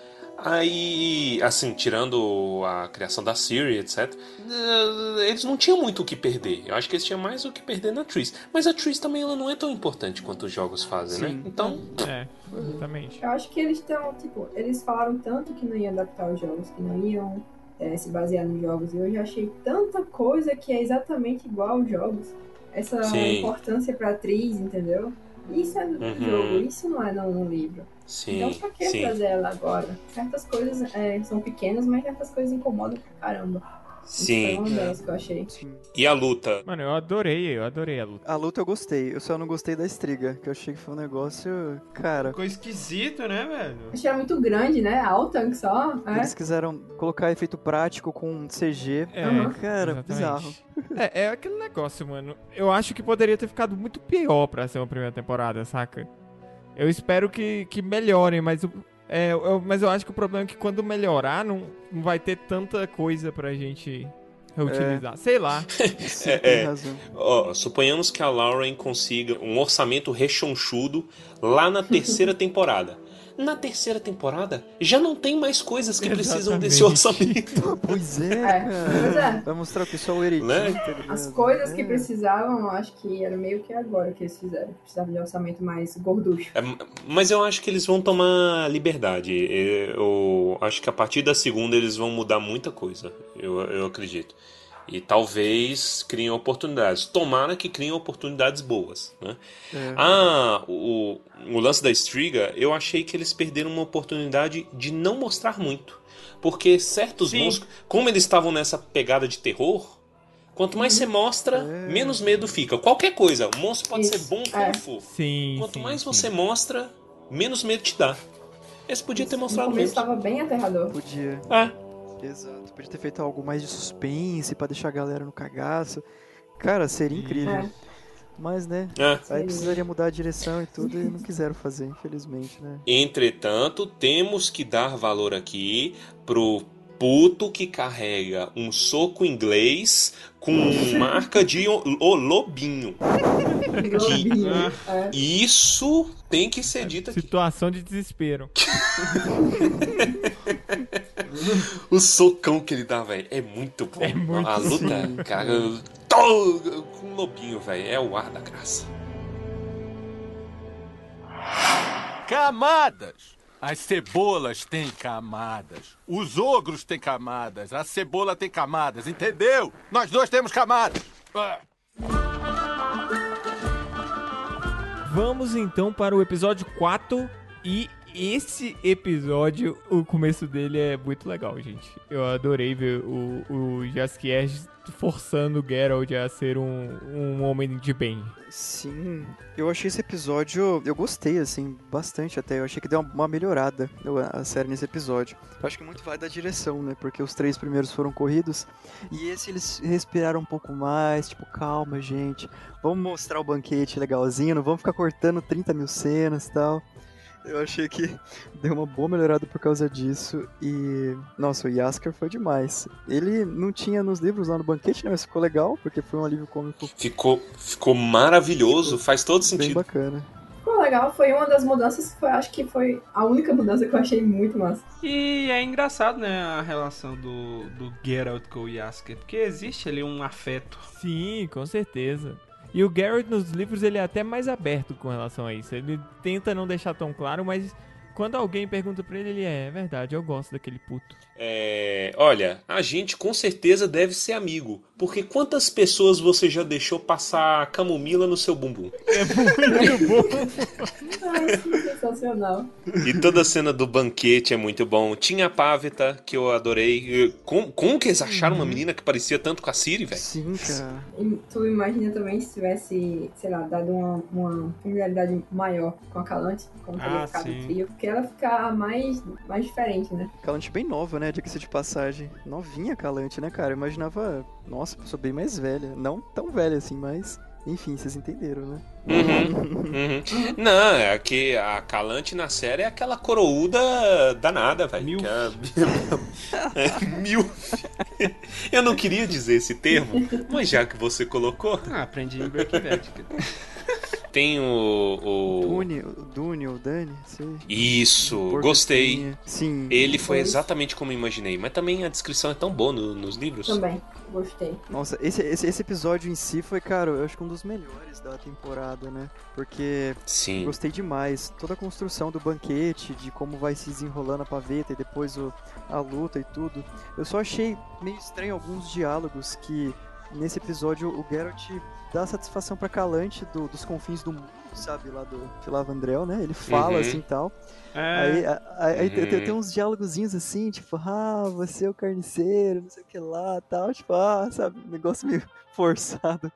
Aí, assim, tirando a criação da Siri, etc., eh, eles não tinham muito o que perder. Eu acho que eles tinham mais o que perder na Tris. Mas a Tris também ela não é tão importante quanto os jogos fazem, né? Sim. Então, É, exatamente. Eu acho que eles estão, tipo, eles falaram tanto que não iam adaptar os jogos, que não iam é, se basear nos jogos. E eu já achei tanta coisa que é exatamente igual aos jogos. Essa Sim. importância pra atriz, entendeu? Isso é no Uhum. jogo, isso não é no, no livro. sim, então pra que sim, trazer ela agora? Certas coisas é, são pequenas, mas certas coisas incomodam pra caramba. Isso foi sim. uma delas que eu achei. Sim. E a luta? Mano, eu adorei, eu adorei a luta. A luta eu gostei, eu só não gostei da estriga, que eu achei que foi um negócio. Cara, Ficou esquisito, né, velho? Achei ela muito grande, né? Alta que só. É. eles quiseram colocar efeito prático com CG. É, Aham. Cara, exatamente. bizarro. É, é aquele negócio, mano. Eu acho que poderia ter ficado muito pior pra ser uma primeira temporada, saca? Eu espero que, que melhorem, mas, o, é, eu, mas eu acho que o problema é que quando melhorar, não, não vai ter tanta coisa pra gente reutilizar. Sei lá. Sim, <laughs> É, é. Ó, suponhamos que a Lauren consiga um orçamento rechonchudo lá na terceira <laughs> temporada. Na terceira temporada, já não tem mais coisas que precisam desse Exatamente. orçamento. <laughs> Pois é, É, pois é. Vai mostrar que só o Eric. Né? As coisas que precisavam, acho que era meio que agora que eles fizeram. Precisava de orçamento mais gorducho. É, mas eu acho que eles vão tomar liberdade. Eu acho que a partir da segunda eles vão mudar muita coisa. Eu, eu acredito. E talvez criem oportunidades. Tomara que criem oportunidades boas. Né? É. Ah, o, o lance da Striga, eu achei que eles perderam uma oportunidade de não mostrar muito. Porque certos Sim. monstros, como eles estavam nessa pegada de terror, quanto mais você mostra, É. menos medo fica. Qualquer coisa, o monstro pode Isso, ser bom é. como for. Sim. Quanto sim, mais sim. você mostra, menos medo te dá. Eles podiam ter No mostrado menos. estava bem aterrador. Podia. É. Exato. Podia ter feito algo mais de suspense pra deixar a galera no cagaço. Cara, seria incrível. É. Mas, né? É. Aí precisaria mudar a direção e tudo e não quiseram fazer, infelizmente, né? Entretanto, temos que dar valor aqui pro puto que carrega um soco inglês com marca de o, o lobinho. É. Isso tem que ser dito aqui. Situação de desespero. <laughs> <laughs> O socão que ele dá, velho, é muito bom. É muito A luta, sim. cara, eu tô com um lobinho, velho, é o ar da graça. Camadas! As cebolas têm camadas. Os ogros têm camadas. A cebola tem camadas, entendeu? Nós dois temos camadas. Ah. Vamos então para o episódio 4 e esse episódio, o começo dele é muito legal, gente. Eu adorei ver o, o Jaskier forçando o Geralt a ser um, um homem de bem. Sim, eu achei esse episódio, eu gostei, assim, bastante até. Eu achei que deu uma, melhorada a série nesse episódio. Eu acho que muito vai da direção, né? Porque os três primeiros foram corridos. E esse eles respiraram um pouco mais, tipo, calma, gente. Vamos mostrar o banquete legalzinho, não vamos ficar cortando 30 mil cenas e tal. Eu achei que <laughs> deu uma boa melhorada por causa disso. E, nossa, o Yasker foi demais. Ele não tinha nos livros lá no banquete, né? Mas ficou legal, porque foi um alívio cômico Ficou, ficou maravilhoso, faz todo bem sentido. bacana. Ficou legal, foi uma das mudanças que foi, acho que foi a única mudança que eu achei muito massa. E é engraçado, né, a relação do, do Geralt com o Yasker, porque existe ali um afeto. Sim, com certeza. E o Geralt nos livros ele é até mais aberto com relação a isso. Ele tenta não deixar tão claro, mas quando alguém pergunta pra ele, ele é, é verdade, eu gosto daquele puto. É, olha, a gente com certeza deve ser amigo. Porque quantas pessoas você já deixou passar camomila no seu bumbum? Ai, que sensacional. E toda a cena do banquete é muito bom. Tinha a Pavita, que eu adorei. Como, como que eles acharam uma menina que parecia tanto com a Siri, velho? Sim, cara. Tu imagina também se tivesse, sei lá, dado uma, uma familiaridade maior com a Calante, como teria Ah, ficado sim. o trio, porque ela fica mais, mais diferente, né? Calante bem nova, né? Diga-se de passagem. Novinha Calante, né, cara? Eu imaginava, nossa, pessoa bem mais velha. Não tão velha assim, mas. Enfim, vocês entenderam, né? Uhum, uhum. Não, é que a Calante na série é aquela coroúda danada, velho. Milf. que é- <laughs> <laughs> é, Milf. Eu não queria dizer esse termo, mas já que você colocou, Ah, aprendi em Breaking Bad. Tem o. o... Dune, o Dune, o Dani, sei. Isso, gostei. Sim. Ele foi exatamente como eu imaginei, mas também a descrição é tão boa no- nos livros. Também, gostei. Nossa, esse, esse, esse episódio em si foi, cara, eu acho que um dos melhores da temporada, né? Porque Sim. Gostei demais. Toda a construção do banquete, de como vai se desenrolando a paveta e depois o, a luta e tudo. Eu só achei meio estranho alguns diálogos que nesse episódio o Geralt dá satisfação pra Calante do- dos confins do mundo, sabe? Lá do Filavandrel, né? Ele fala Uhum. assim e tal. É, Aí, a- a- aí tem- tem, Uhum. tem uns diálogozinhos assim, tipo, ah, você é o carniceiro, não sei o que lá tal. Tipo, ah, sabe? Negócio meio <laughs> forçado.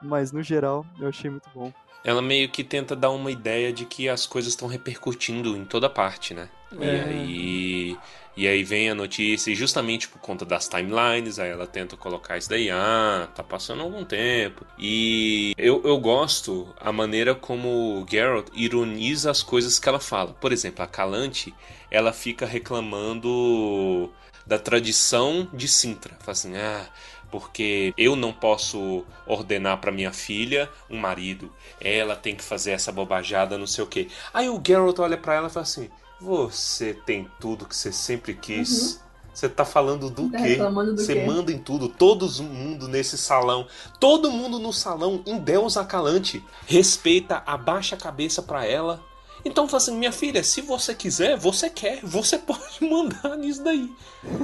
Mas no geral, eu achei muito bom. Ela meio que tenta dar uma ideia de que as coisas estão repercutindo em toda parte, né? E É. aí. E aí vem a notícia, e justamente por conta das timelines, aí ela tenta colocar isso daí, ah, tá passando algum tempo. E eu, eu gosto a maneira como o Geralt ironiza as coisas que ela fala. Por exemplo, a Calante, ela fica reclamando da tradição de Sintra. Fala assim, ah, porque eu não posso ordenar pra minha filha um marido. Ela tem que fazer essa bobajada, não sei o quê. Aí o Geralt olha pra ela e fala assim: Você tem tudo que você sempre quis. Você tá falando do Tá quê? do Você quê? manda em tudo, todo mundo nesse salão, todo mundo no salão em Deus acalante, respeita, abaixa a cabeça pra ela. Então fala assim, minha filha, se você quiser, você quer, você <laughs> pode mandar nisso daí.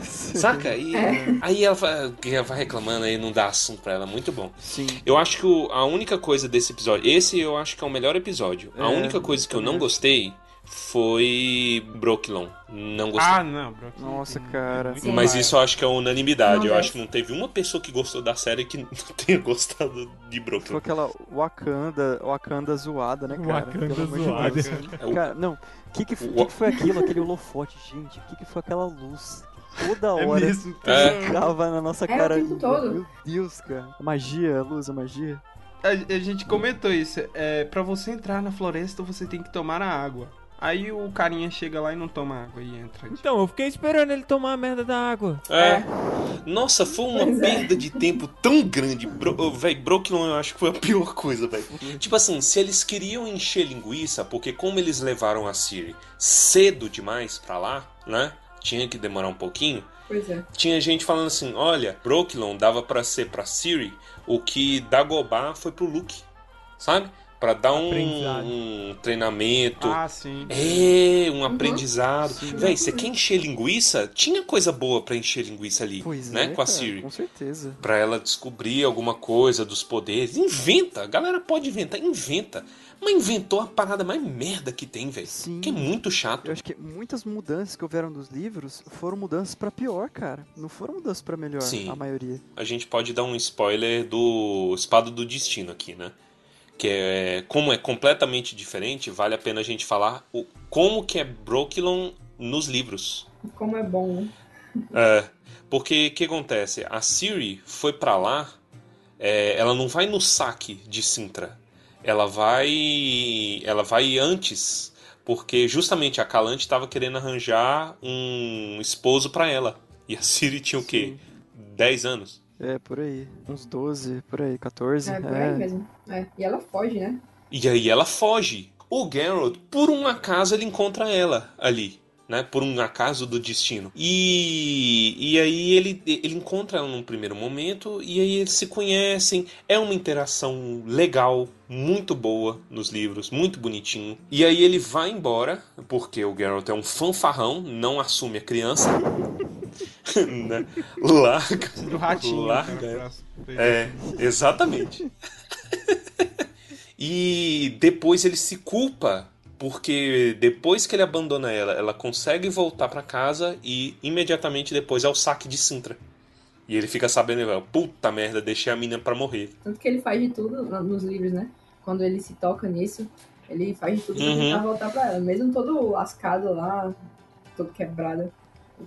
Saca? E É. aí ela vai, ela vai reclamando aí, não dá assunto pra ela, muito bom. Sim. Eu acho que o- a única coisa desse episódio, esse eu acho que é o melhor episódio. A É, única coisa que eu não gostei foi Brooklyn. Não gostei. Ah, não, bro. Nossa, cara. Sim. Mas isso eu acho que é unanimidade. Não eu acho que não teve uma pessoa que gostou da série que <laughs> não tenha gostado de Foi Brooklyn. aquela Wakanda, Wakanda zoada, né, cara? Wakanda Pelo amor de zoada. Deus. Cara, não. O que, que, que que foi aquilo? Aquele holofote, gente? O que, que foi aquela luz? toda É hora. mesmo. É. Ficava na nossa É, o cara. tempo todo. Meu Deus, cara. A magia, a luz, a magia. A, a gente comentou isso. É, pra você entrar na floresta, você tem que tomar a água. Aí o carinha chega lá e não toma água e entra. Então, eu fiquei esperando ele tomar a merda da água. É. Nossa, foi uma Pois é. perda de tempo tão grande. Bro, véi, Brooklyn eu acho que foi a pior coisa, velho. Tipo assim, se eles queriam encher linguiça, porque como eles levaram a Siri cedo demais pra lá, né? Tinha que demorar um pouquinho. Pois é. Tinha gente falando assim: olha, Brooklyn dava pra ser pra Siri o que Dagobah foi pro Luke, sabe? Pra dar um, um treinamento. Ah, sim. É, Uhum. um aprendizado. Véi, você quer encher linguiça? Tinha coisa boa pra encher linguiça ali, Pois né? é. com a Siri. Com certeza. Pra ela descobrir alguma coisa dos poderes. Inventa! A galera pode inventar, inventa. Mas inventou a parada mais merda que tem, velho. Sim. Que é muito chato. Eu acho que muitas mudanças que houveram nos livros foram mudanças pra pior, cara. Não foram mudanças pra melhor, Sim. a maioria. A gente pode dar um spoiler do Espada do Destino aqui, né? Que é. Como é completamente diferente, vale a pena a gente falar o, como que é Brooklyn nos livros. Como é bom, né? É, porque o que acontece? A Siri foi pra lá, é, ela não vai no saque de Sintra. Ela vai. Ela vai antes. Porque justamente a Calante estava querendo arranjar um esposo pra ela. E a Siri tinha o quê? 10 anos. É, por aí. Uns 12, por aí, 14. É, por aí mesmo. É. E ela foge, né? E aí ela foge. O Geralt, por um acaso, ele encontra ela ali. Né, por um acaso do destino. E, e aí ele, ele encontra ela num primeiro momento e aí eles se conhecem. É uma interação legal, muito boa nos livros, muito bonitinho. E aí ele vai embora, porque o Geralt é um fanfarrão, não assume a criança. <laughs> <laughs> né? Larga. Do ratinho. Larga. cara, pra- É, exatamente. e depois ele se culpa porque depois que ele abandona ela, ela consegue voltar pra casa e imediatamente depois é o saque de Sintra. E ele fica sabendo, ele fala, puta merda, deixei a menina pra morrer. Tanto que ele faz de tudo nos livros, né? Quando ele se toca nisso, ele faz de tudo pra Uhum. tentar voltar pra ela. Mesmo todo lascado lá, todo quebrado,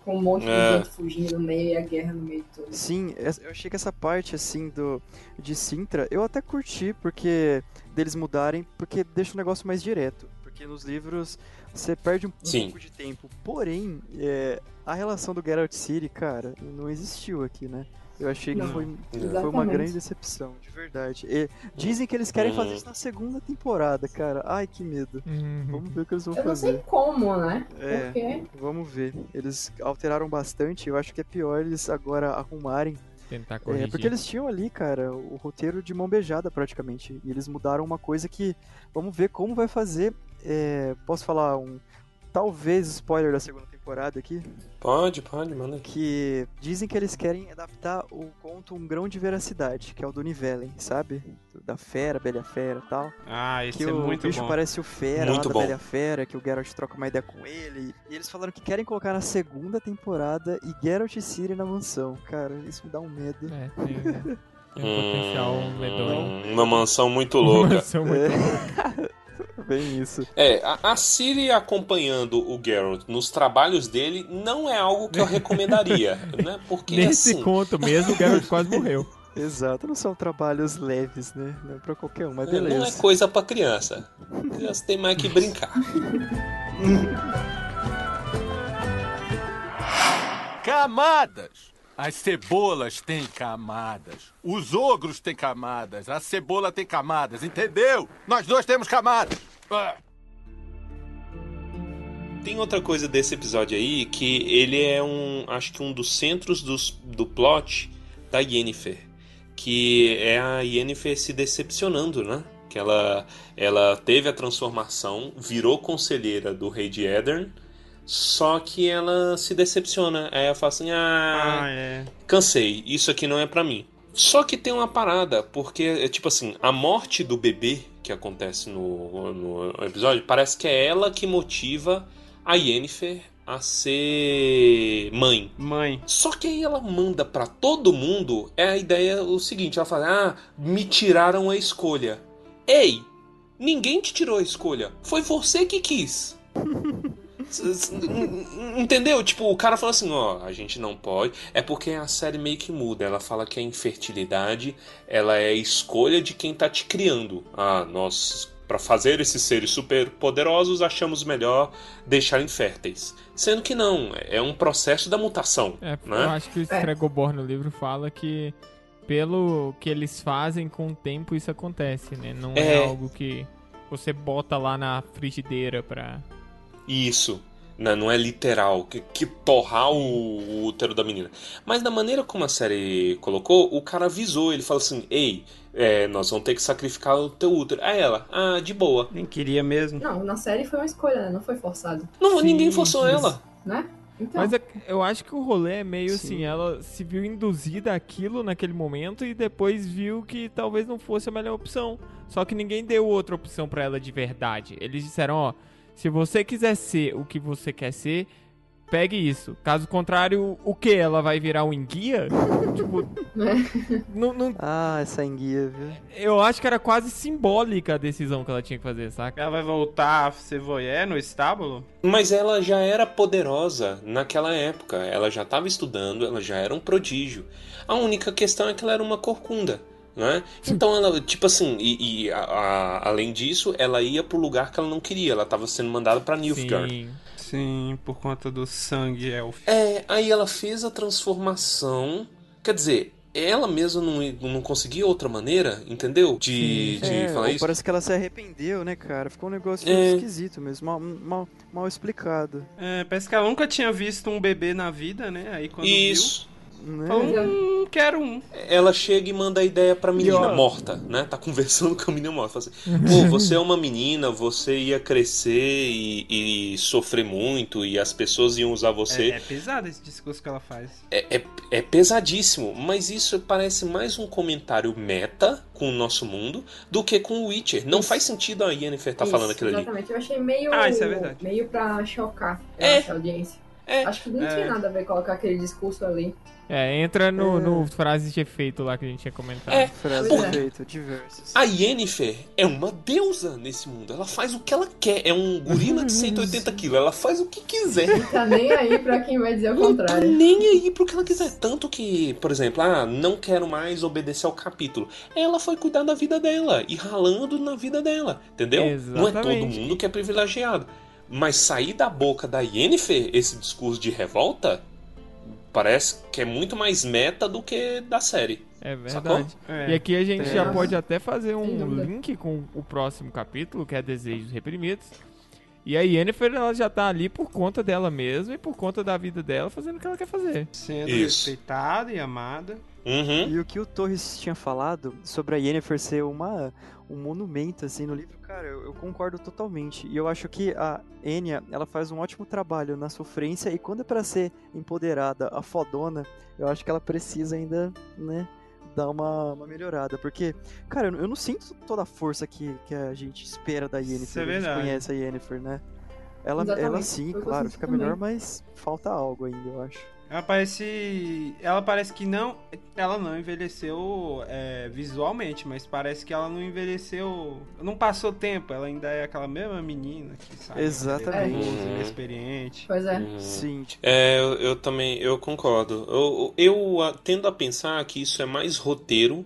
com um monte É. de gente fugindo no meio e a guerra no meio de tudo. Sim, eu achei que essa parte, assim, do de Sintra, eu até curti, porque deles mudarem, porque deixa o negócio mais direto. Porque nos livros você perde um, um Sim. pouco de tempo. Porém, é, a relação do Geralt City, cara, não existiu aqui, né? Eu achei que Não. foi, foi uma grande decepção, de verdade. E dizem que eles querem fazer Uhum. isso na segunda temporada, cara. Ai, que medo. Uhum. Vamos ver o que eles vão Eu não fazer. sei como, né? É. Porque Vamos ver. Eles alteraram bastante. Eu acho que é pior eles agora arrumarem. Tentar É, corrigir. porque eles tinham ali, cara, o roteiro de mão beijada praticamente. E eles mudaram uma coisa que. Vamos ver como vai fazer. é, posso falar um. Talvez spoiler da segunda temporada aqui. Pode, pode, manda. Que dizem que eles querem adaptar o conto Um Grão de Veracidade, que é o do Nivellen, sabe? Da Fera, Bela Fera e tal. Ah, esse Que é o muito bicho bom. parece o Fera Muito lá bom. da Bela Fera, que o Geralt troca uma ideia com ele. E eles falaram que querem colocar na segunda temporada e Geralt e Ciri na mansão. Cara, isso me dá um medo. É, tem, tem um potencial medonho. Hum, uma mansão muito louca. Mansão muito <laughs> É. <laughs> Bem isso. É, a, a Siri acompanhando o Geralt nos trabalhos dele não é algo que eu <laughs> recomendaria, né? Porque Nesse assim, conto mesmo, o Geralt quase morreu. <laughs> Exato, não são trabalhos leves, né? Não é pra qualquer um, mas não é beleza. coisa pra criança. Criança tem mais que brincar. Camadas! As cebolas têm camadas. Os ogros têm camadas. A cebola tem camadas, entendeu? Nós dois temos camadas. Ah. Tem outra coisa desse episódio aí que ele é um, acho que um dos centros dos, do plot da Yennefer, que é a Yennefer se decepcionando, né? Que ela, ela teve a transformação, virou conselheira do rei de Edirne, só que ela se decepciona. Aí ela fala assim: ah, Ah, é. cansei, isso aqui não é pra mim. Só que tem uma parada, porque é tipo assim, a morte do bebê que acontece no, no episódio, parece que é ela que motiva a Yennefer a ser mãe. Mãe. Só que aí ela manda pra todo mundo é a ideia o seguinte, ela fala: "Ah, me tiraram a escolha". Ei, ninguém te tirou a escolha, foi você que quis. <laughs> Entendeu? Tipo, o cara fala assim, ó, a gente não pode. É porque a série meio que muda. Ela fala que a infertilidade, ela é a escolha de quem tá te criando. Ah, nós, pra fazer esses seres super poderosos, achamos melhor deixar inférteis. Sendo que não, é um processo da mutação, É, né? eu acho que o Stregobor no livro fala que pelo que eles fazem com o tempo isso acontece, né? Não é, É. algo que você bota lá na frigideira pra... Isso. Não, não é literal, que, que torrar o, o útero da menina. Mas da maneira como a série colocou, o cara avisou, ele falou assim, ei, é, nós vamos ter que sacrificar o teu útero. Aí ela, ah, de boa. Nem queria mesmo. Não, na série foi uma escolha, né? Não foi forçado, Não, Sim, ninguém forçou isso. ela. né? Então, Mas é- eu acho que o rolê é meio Sim. assim, ela se viu induzida àquilo naquele momento e depois viu que talvez não fosse a melhor opção. Só que ninguém deu outra opção pra ela de verdade. Eles disseram, ó, se você quiser ser o que você quer ser, pegue isso. Caso contrário, o que? Ela vai virar um enguia? <laughs> tipo, não, não- Ah, essa enguia, viu? eu acho que era quase simbólica a decisão que ela tinha que fazer, saca? Ela vai voltar a ser voyeur no estábulo? Mas ela já era poderosa naquela época. Ela já estava estudando, ela já era um prodígio. A única questão é que ela era uma corcunda. Né? Então ela, tipo assim, e, e a- a- além disso, ela ia pro lugar que ela não queria. Ela estava sendo mandada pra Nilfgaard. Sim. Sim, por conta do sangue elfo. É, aí ela fez a transformação. Quer dizer, ela mesma não, não conseguia outra maneira, entendeu? De, de É, falar isso. parece que ela se arrependeu, né, cara? Ficou um negócio É. esquisito mesmo, mal, mal, mal explicado. É, parece que ela nunca tinha visto um bebê na vida, né? Aí quando Isso. Né? falou, hum, quero um. Ela chega e manda a ideia pra menina morta, né? Tá conversando <laughs> com a menina morta. Fala assim, Pô, você é uma menina, você ia crescer e, e sofrer muito, e as pessoas iam usar É, você. é pesado esse discurso que ela faz. É, é, é pesadíssimo, mas isso parece mais um comentário meta com o nosso mundo do que com o Witcher. Não faz sentido a Yennefer tá isso, falando aquilo ali. Exatamente, eu achei meio. Ah, isso é verdade. Meio pra chocar É. a audiência. É. Acho que não É. tinha nada a ver colocar aquele discurso ali. É, entra no, É. no frases de efeito lá que a gente tinha comentado. É. Frase Pois é. feita, diversas. A Yennefer é uma deusa nesse mundo. Ela faz o que ela quer. É um gorila de 180 quilos. Ela faz o que quiser. Não tá nem aí pra quem vai dizer o Não tá contrário. nem aí pro que ela quiser. Tanto que, por exemplo, ah, não quero mais obedecer ao capítulo. Ela foi cuidar da vida dela e ralando na vida dela, entendeu? Não é todo Exatamente. mundo que é privilegiado. Mas sair da boca da Yennefer esse discurso de revolta parece que é muito mais meta do que da série. É verdade. É. E aqui a gente já pode até fazer um link com o próximo capítulo, que é Desejos Reprimidos. E a Yennefer, ela já tá ali por conta dela mesma e por conta da vida dela, fazendo o que ela quer fazer. Sendo Isso. respeitada e amada. Uhum. E o que o Torres tinha falado sobre a Yennefer ser uma, um monumento, assim, no livro, cara, eu, eu concordo totalmente. E eu acho que a Enya, ela faz um ótimo trabalho na sofrência, e quando é pra ser empoderada, a fodona, eu acho que ela precisa ainda, né, dar uma, uma melhorada. Porque, cara, eu, não- eu não sinto toda a força que, que a gente espera da Yennefer. Isso é a gente conhece a Yennefer, né? Ela, ela sim, eu claro, fica também. melhor, mas falta algo ainda, eu acho. Ela parece. Ela parece que não. Ela não envelheceu é, visualmente, mas parece que ela não envelheceu. Não passou tempo, ela ainda é aquela mesma menina que sabe. Exatamente. Uhum. inexperiente. Pois é. Uhum. Sim, tipo, É, eu, eu também eu concordo. Eu, eu ah, tendo a pensar que isso é mais roteiro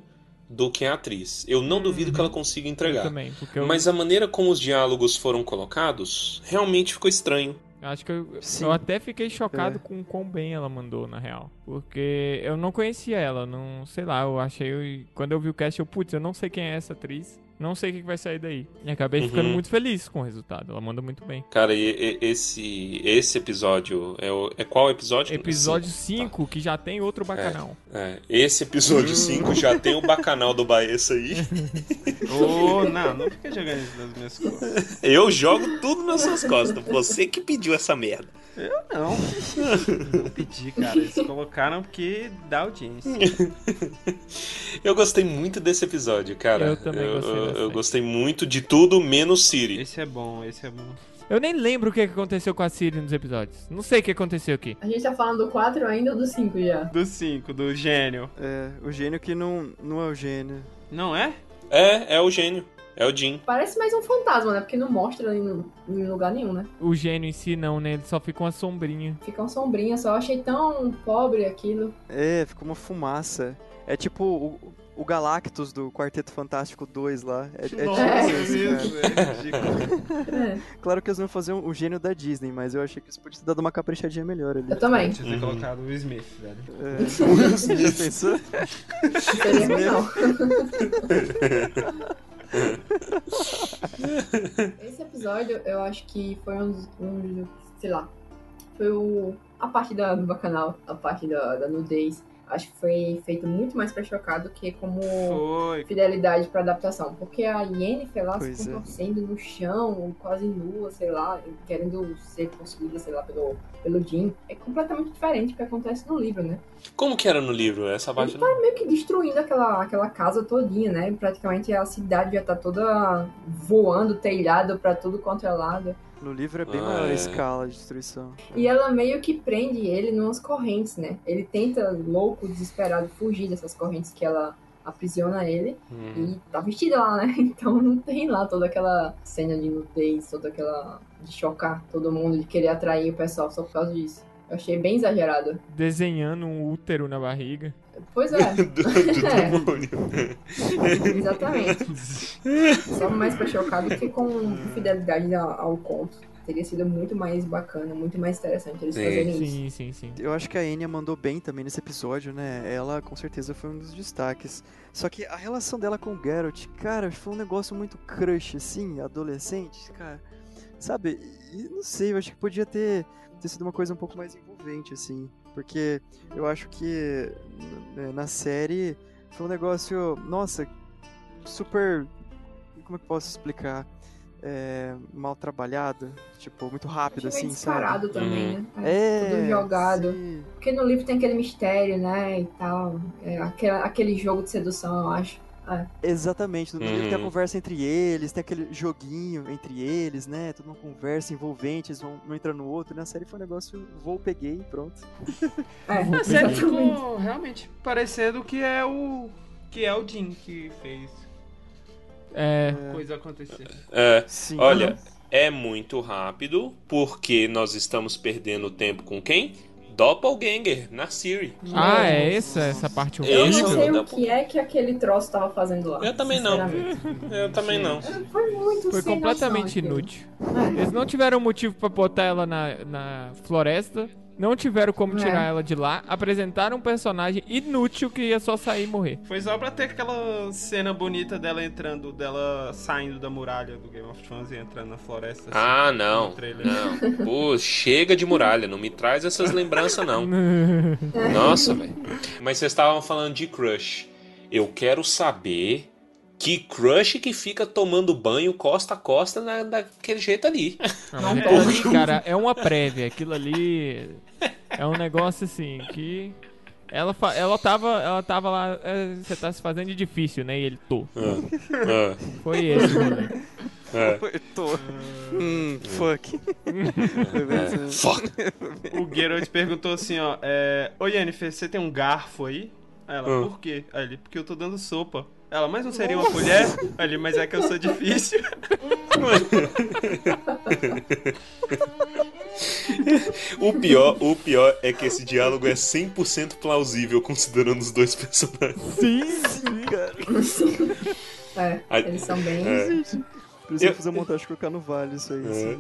do que a atriz. Eu não duvido que ela consiga Eu entregar. também, porque eu, Mas a maneira como os diálogos foram colocados realmente ficou estranho. Acho que eu, eu até fiquei chocado É. com o quão bem ela mandou, na real. Porque eu não conhecia ela, não sei lá, eu achei. Quando eu vi o cast, eu, putz, eu não sei quem é essa atriz. Não sei o que vai sair daí. E acabei ficando Uhum. muito feliz com o resultado. Ela manda muito bem. Cara, e, e- esse esse episódio é, o- é qual episódio? Episódio Cinco. 5, que já tem outro bacanal. É, esse episódio 5 já tem o bacanal do Baessa aí. <laughs> Ô, não, não fica jogando isso nas minhas costas. Eu jogo tudo nas suas costas. Você que pediu essa merda. Não. Não pedi, cara. Eles colocaram porque dá audiência. <laughs> Eu gostei muito desse episódio, cara. Eu também gostei eu, eu gostei muito de tudo menos Siri. Esse é bom, esse é bom. Eu nem lembro o que que aconteceu com a Siri nos episódios. Não sei o que aconteceu aqui. A gente tá falando do 4 ainda ou do 5 já? Do 5, do gênio. É, o gênio que não, não é o gênio. Não é? É, é o gênio. É o Jim. Parece mais um fantasma, né? Porque não mostra em, em lugar nenhum, né? O gênio em si não, né? Ele só fica uma sombrinha. Fica uma sombrinha só. Eu achei tão pobre aquilo. É, ficou uma fumaça. É tipo o, o Galactus do Quarteto Fantástico 2 lá. É, é tipo isso, mesmo, cara. é ridículo. É, Claro que eles vão fazer um, um gênio da Disney, mas eu achei que isso podia ter dado uma caprichadinha melhor ali. eu também. Tinha ter colocado o Smith, velho. É. <laughs> Já pensou? Seria. <laughs> Esse episódio eu acho que foi um, dos- um sei lá, foi o, a parte da, do bacanal, a parte da, da nudez. Acho que foi feito muito mais pra chocar do que como Foi. fidelidade pra adaptação. Porque a Yennefer lá Pois se é. contorcendo no chão, quase nua, sei lá, querendo ser possuída, sei lá, pelo, pelo Jim. É completamente diferente do que acontece no livro, né? Como que era no livro? Essa parte Ele não. tá meio que destruindo aquela, aquela casa todinha, né? Praticamente a cidade já tá toda voando, telhado pra tudo quanto é lado. No livro é bem Ah, maior a é. escala de destruição. E ela meio que prende ele numas correntes, né? Ele tenta, louco, desesperado, fugir dessas correntes que ela aprisiona ele. Hum. E tá vestida lá, né? <laughs> Então não tem lá toda aquela cena de nudez, toda aquela. de chocar todo mundo, de querer atrair o pessoal só por causa disso. Eu achei bem exagerado. Desenhando um útero na barriga. Pois é, <laughs> do, do <laughs> É. exatamente. <laughs> Só mais pra chocar do que com fidelidade ao, conto. Teria sido muito mais bacana, muito mais interessante eles Sim. fazerem isso. Sim, sim, sim. Eu acho que a Enya mandou bem também nesse episódio, né? Ela com certeza foi um dos destaques. Só que a relação dela com o Geralt, cara, foi um negócio muito crush, assim, adolescente, cara. Sabe? E não sei, eu acho que podia ter, ter sido uma coisa um pouco mais envolvente, assim. Porque eu acho que na série foi um negócio, nossa, super. Como é que eu posso explicar? É, mal trabalhado, tipo, muito rápido, assim, sabe? descarado também, né? É, Tudo jogado. sim. Porque no livro tem aquele mistério, né? E tal. É, aquele, aquele jogo de sedução, eu acho. Exatamente, no livro tem a Uhum. conversa entre eles, tem aquele joguinho entre eles, né? Tudo uma conversa envolvente, eles vão um entrando no outro. Na série foi um negócio, vou, peguei e pronto. <laughs> É, A série ficou realmente parecendo que é o. que é o Jim que fez É. a coisa acontecer. É, Sim. olha, é muito rápido, porque nós estamos perdendo tempo com quem? Doppelganger, na Siri. Ah, é essa, essa parte Eu Isso, não horrível? sei o que é que aquele troço tava fazendo lá. Eu também não. Eu também não. Foi muito Foi completamente noção inútil. É. Eles não tiveram motivo pra botar ela na, na floresta. Não tiveram como É. tirar ela de lá. Apresentaram um personagem inútil que ia só sair e morrer. Foi só pra ter aquela cena bonita dela entrando, dela saindo da muralha do Game of Thrones e entrando na floresta. assim, Ah, não. Não. Pô, chega de muralha, não me traz essas lembranças, não. <laughs> Nossa, velho. Mas vocês estavam falando de crush. Eu quero saber que crush que fica tomando banho costa a costa na, daquele jeito ali. Não, aquilo ali, cara, é uma prévia. Aquilo ali é um negócio assim que. Ela, fa- ela, tava, ela tava lá, é, você tá se fazendo de difícil, né? E ele tô. Ah, Foi esse, o rolê. ah, Eu tô. Hum, fuck. ah, fuck. O Geralt perguntou assim, ó, é... Ô Yennefer, você tem um garfo aí? Aí ela, Ah. por quê? Aí ele, porque eu tô dando sopa. Ela, mas não seria uma colher? Aí ele, mas é que eu sou difícil. <laughs> O pior, o pior é que esse diálogo é 100% plausível considerando os dois personagens. Sim, sim, cara. É, eles são bem. É. Precisa Eu- fazer montagem e colocar no vale isso aí. É.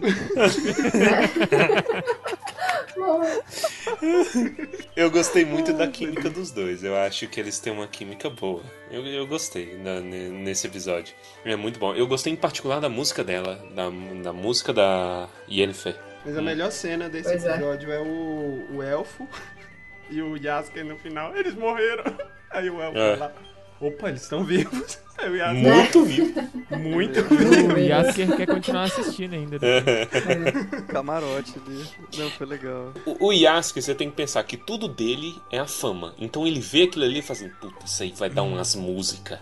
<laughs> <laughs> Eu gostei muito da química dos dois. Eu acho que eles têm uma química boa. Eu, eu gostei na- nesse episódio. É muito bom. Eu gostei em particular da música dela, da, da música da Yennefer. Mas a melhor cena desse Pois é. episódio é, o, o elfo <laughs> e o Yasker no final. Eles morreram. <laughs> Aí o elfo É. vai lá. Opa, eles estão vivos. <laughs> Yasker, Muito vivo. muito <laughs> O Yasker quer continuar assistindo ainda. Camarote ali. Não, foi legal. O, o Yasuke, você tem que pensar que tudo dele é a fama. Então ele vê aquilo ali e fala assim, puta, isso aí vai dar umas músicas.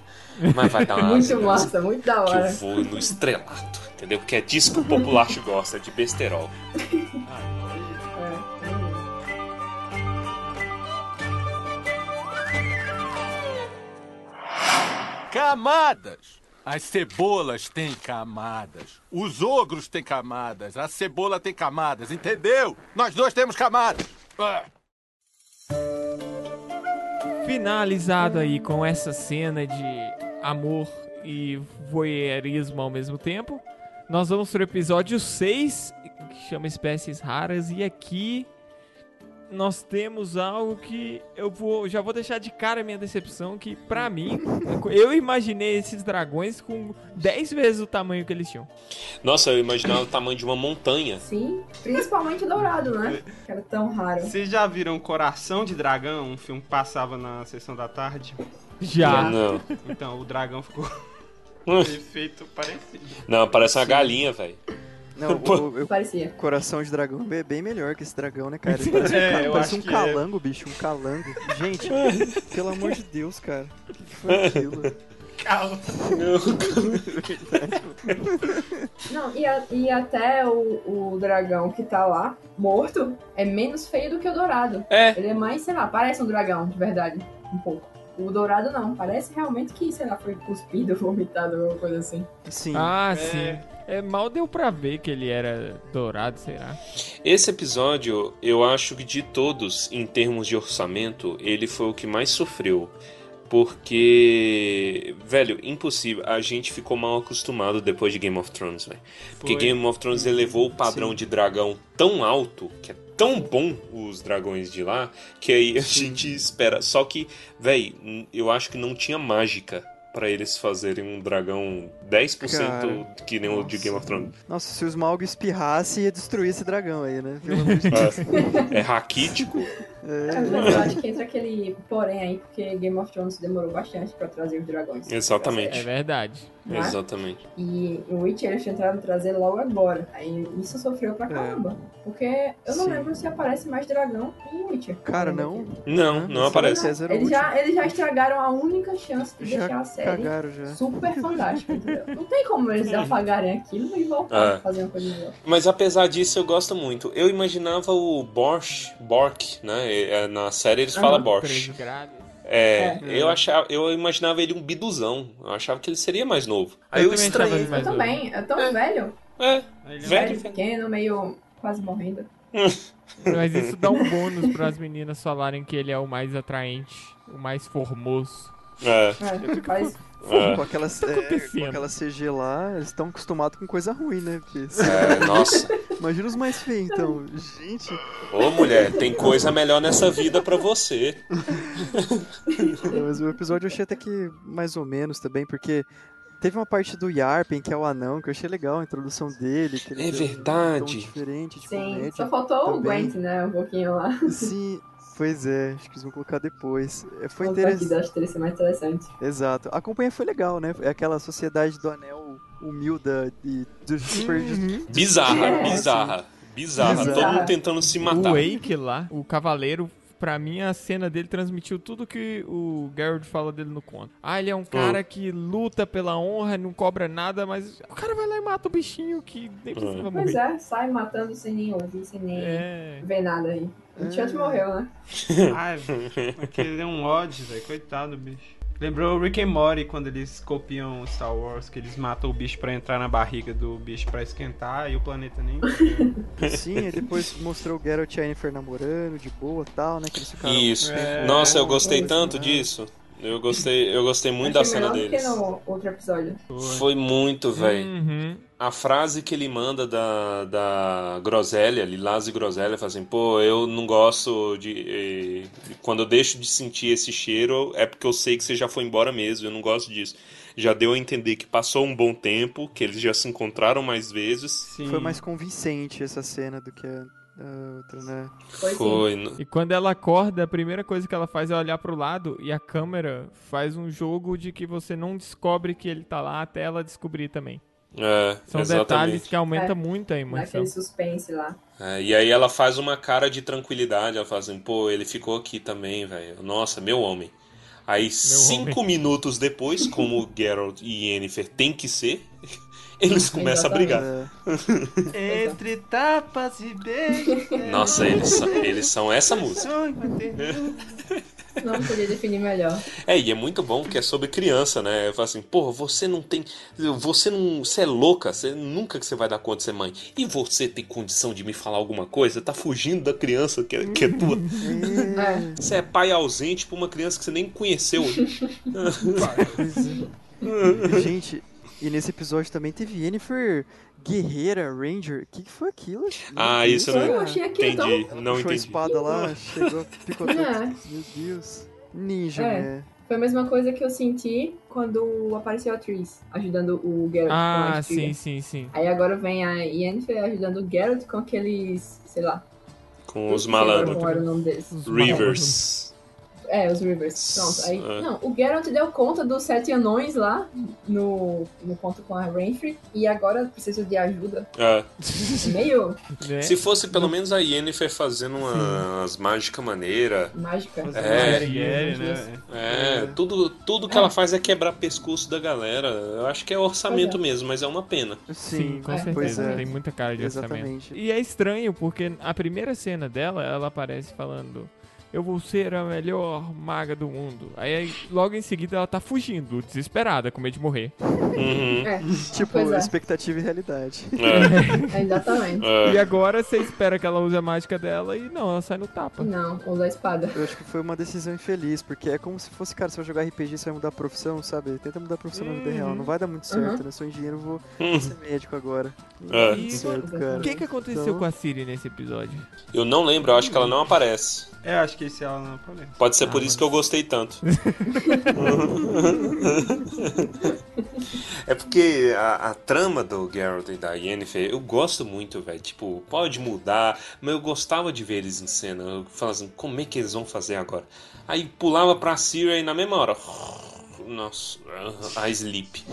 Mas vai dar <laughs> umas Muito massa, muito da que eu hora. vou no estrelato. Entendeu? Porque é disso que o populacho gosta, de besterol. É. Camadas! As cebolas têm camadas. Os ogros têm camadas. A cebola tem camadas, entendeu? Nós dois temos camadas. Ah. Finalizado aí com essa cena de amor e voyeurismo ao mesmo tempo, nós vamos pro episódio 6, que chama Espécies Raras, e aqui nós temos algo que eu vou já vou deixar de cara a minha decepção que pra mim eu imaginei esses dragões com 10 vezes o tamanho que eles tinham. Nossa, eu imaginava o tamanho de uma montanha. Sim, principalmente o dourado, né? Que era tão raro. Vocês já viram Coração de Dragão, um filme que passava na sessão da tarde? Já. Não. Então, o dragão ficou <laughs> <laughs> efeito parecido. Não, parece uma galinha, velho. Não, o, o- Parecia. coração de dragão é bem melhor que esse dragão, né, cara? Ele parece um, É, parece um é. calango, bicho, um calango. Gente, <laughs> pelo amor de Deus, cara. O que, que foi <laughs> aquilo? Calma. Não, e, a- e até o, o dragão que tá lá, morto, é menos feio do que o dourado. É. Ele é mais, sei lá, parece um dragão, de verdade. Um pouco. O dourado não, parece realmente que, sei lá, foi cuspido, <laughs> vomitado, alguma coisa assim. Sim. Ah, É. sim. É, mal deu pra ver que ele era dourado, será? Esse episódio, eu acho que de todos, em termos de orçamento, ele foi o que mais sofreu. Porque, velho, impossível. A gente ficou mal acostumado depois de Game of Thrones, velho. Porque. Game of Thrones elevou o padrão Sim. de dragão tão alto, que é tão bom os dragões de lá, que aí a gente espera. Só que, velho, eu acho que não tinha mágica pra eles fazerem um dragão 10% Cara, que nem o de nossa. Game of Thrones. Nossa, se o Smaug espirrasse, ia destruir esse dragão aí, né? Pelo amor de <laughs> Deus. É raquítico. É, Mas eu acho que entra aquele porém aí, porque Game of Thrones demorou bastante pra trazer os dragões. Exatamente. É verdade. Né? Exatamente. E o Witcher eles tentaram trazer logo agora. Aí isso sofreu É. pra caramba. Porque eu não Sim. lembro se aparece mais dragão em Witcher. Cara, não. Não, não aparece. César era o Eles já, eles já estragaram a única chance de Já deixar a série Cagaram já. super fantástica, entendeu? Não tem como eles apagarem aquilo e voltar É. a fazer uma coisa melhor. Mas apesar disso, eu gosto muito. Eu imaginava o Borsch, Bork, né? É, Na série eles falam Aham. Borsch. 13 graus. É, eu achava, eu imaginava ele um biduzão. Eu achava que ele seria mais novo. Aí eu, também achava estranhei. Eu também, é tão velho, É, Ele é Velho, velho, velho. pequeno, meio quase morrendo. <laughs> Mas isso dá um bônus para as meninas falarem que ele é o mais atraente, o mais formoso. é, É, faz, é. Com aquela, é, acontecendo? com aquela CG lá, eles estão acostumados com coisa ruim, né? Porque, É, nossa. imagina os mais feios, então. Gente, Ô mulher, tem coisa melhor nessa vida pra você. É, mas o episódio eu achei até que mais ou menos também, porque teve uma parte do Yarpen, que é o anão, que eu achei legal a introdução dele. Que ele É um verdade. tom diferente de sim, comédia. só faltou o também. Gwent, né? Um pouquinho lá. Sim, pois é, acho que eles vão colocar depois. É, Foi interessante. das três ser mais interessante. Exato. A companhia foi legal, né? É aquela sociedade do anel humilda e do super. Bizarra, É. bizarra. Bizarra. Bizarra. Todo mundo tentando se matar. O Wake lá, o cavaleiro, pra mim a cena dele transmitiu tudo que o Geralt fala dele no conto. Ah, ele é um cara que luta pela honra, não cobra nada, mas o cara vai lá e mata o bichinho que nem precisa Pois morrer. é, sai matando sem nem ouvir, sem nem É. ver nada aí. O Chant morreu, né? <laughs> Ai, aquele é um ódio, velho. Coitado do bicho. Lembrou o Rick and Morty quando eles copiam Star Wars, que eles matam o bicho pra entrar na barriga do bicho pra esquentar e o planeta nem. <laughs> Sim, e depois mostrou o Geralt e a Yennefer namorando, de boa e tal, né? Que eles ficaram. Isso. É. Nossa, eu gostei tanto disso. Eu gostei, eu gostei muito da Achei cena melhor do deles. que no outro episódio. Foi muito, velho. Uhum. A frase que ele manda da, da Groselha, Lilás e Groselha, fala assim, pô, eu não gosto de. Quando eu deixo de sentir esse cheiro, é porque eu sei que você já foi embora mesmo, eu não gosto disso. Já deu a entender que passou um bom tempo, que eles já se encontraram mais vezes. Sim. Foi mais convincente essa cena do que a, a outra, né? Foi. Foi. E quando ela acorda, a primeira coisa que ela faz é olhar pro lado e a câmera faz um jogo de que você não descobre que ele tá lá até ela descobrir também. É, São exatamente. detalhes que aumentam É, muito a emoção. Naquele suspense lá. É, e aí ela faz uma cara de tranquilidade, ela fala assim, pô, ele ficou aqui também, velho. Nossa, meu homem. Aí, cinco minutos depois, como o Geralt e Yennefer tem que ser, eles começam a brigar. É, Entre tapas e beijos. Nossa, eles são, eles são essa música. Não podia definir melhor. É, e é muito bom que é sobre criança, né? Eu falo assim, porra, você não tem. Você não. Você é louca, você nunca que você vai dar conta de ser mãe. E você tem condição de me falar alguma coisa? Tá fugindo da criança que é, que é tua. É. Você é pai ausente pra uma criança que você nem conheceu. <laughs> Gente, e nesse episódio também teve Yennefer Guerreira Ranger. O que, que foi aquilo? Ah, Meu isso Deus, eu Eu não achei aquilo entendi. tão... Não Puxou a entendi. espada lá, <laughs> chegou, picotou. É. Meu Deus. Ninja, É. né? Foi a mesma coisa que eu senti quando apareceu a Tris, ajudando o Geralt com a Ah, espiga. sim, sim, sim. Aí agora vem a Yennefer ajudando o Geralt com aqueles, sei lá. Com os malandros. Rivers. É, os Rivers. Pronto. Aí, É. Não, o Geralt deu conta dos sete anões lá no, no ponto com a Renfrey e agora precisa de ajuda. É. Meio Né? Se fosse pelo menos a Yennefer fazendo umas mágicas maneiras. mágica. É. Guerrieri, né? É, tudo, tudo que ela faz é quebrar pescoço da galera. Eu acho que é orçamento é. mesmo, mas é uma pena. Sim, com É, certeza. pois é. Tem muita cara de orçamento. Exatamente. E é estranho porque a primeira cena dela, ela aparece falando. Eu vou ser a melhor maga do mundo. Aí, aí, logo em seguida ela tá fugindo, desesperada, com medo de morrer. Uhum. É, <laughs> Tipo, é. expectativa e realidade. <laughs> É, é, exatamente. é. E agora você espera que ela use a mágica dela e não, ela sai no tapa. Não, usa a espada. Eu acho que foi uma decisão infeliz, porque é como se fosse, cara, se eu jogar RPG você vai mudar a profissão, sabe? Tenta mudar a profissão na vida real. Não vai dar muito certo, Uhum. né? Sou engenheiro, vou Hum. ser médico agora. É. E, certo, cara. O que que aconteceu Então- com a Siri nesse episódio? Eu não lembro, eu acho que ela não aparece. É, acho que esse ela. Pode ser Ah, por isso mas- que eu gostei tanto. <laughs> é porque a, a trama do Geralt e da Yennefer, eu gosto muito, velho. Tipo, pode mudar, mas eu gostava de ver eles em cena. Eu falava assim, como é que eles vão fazer agora? Aí pulava pra Syria e na mesma hora. Nossa, a Sleep.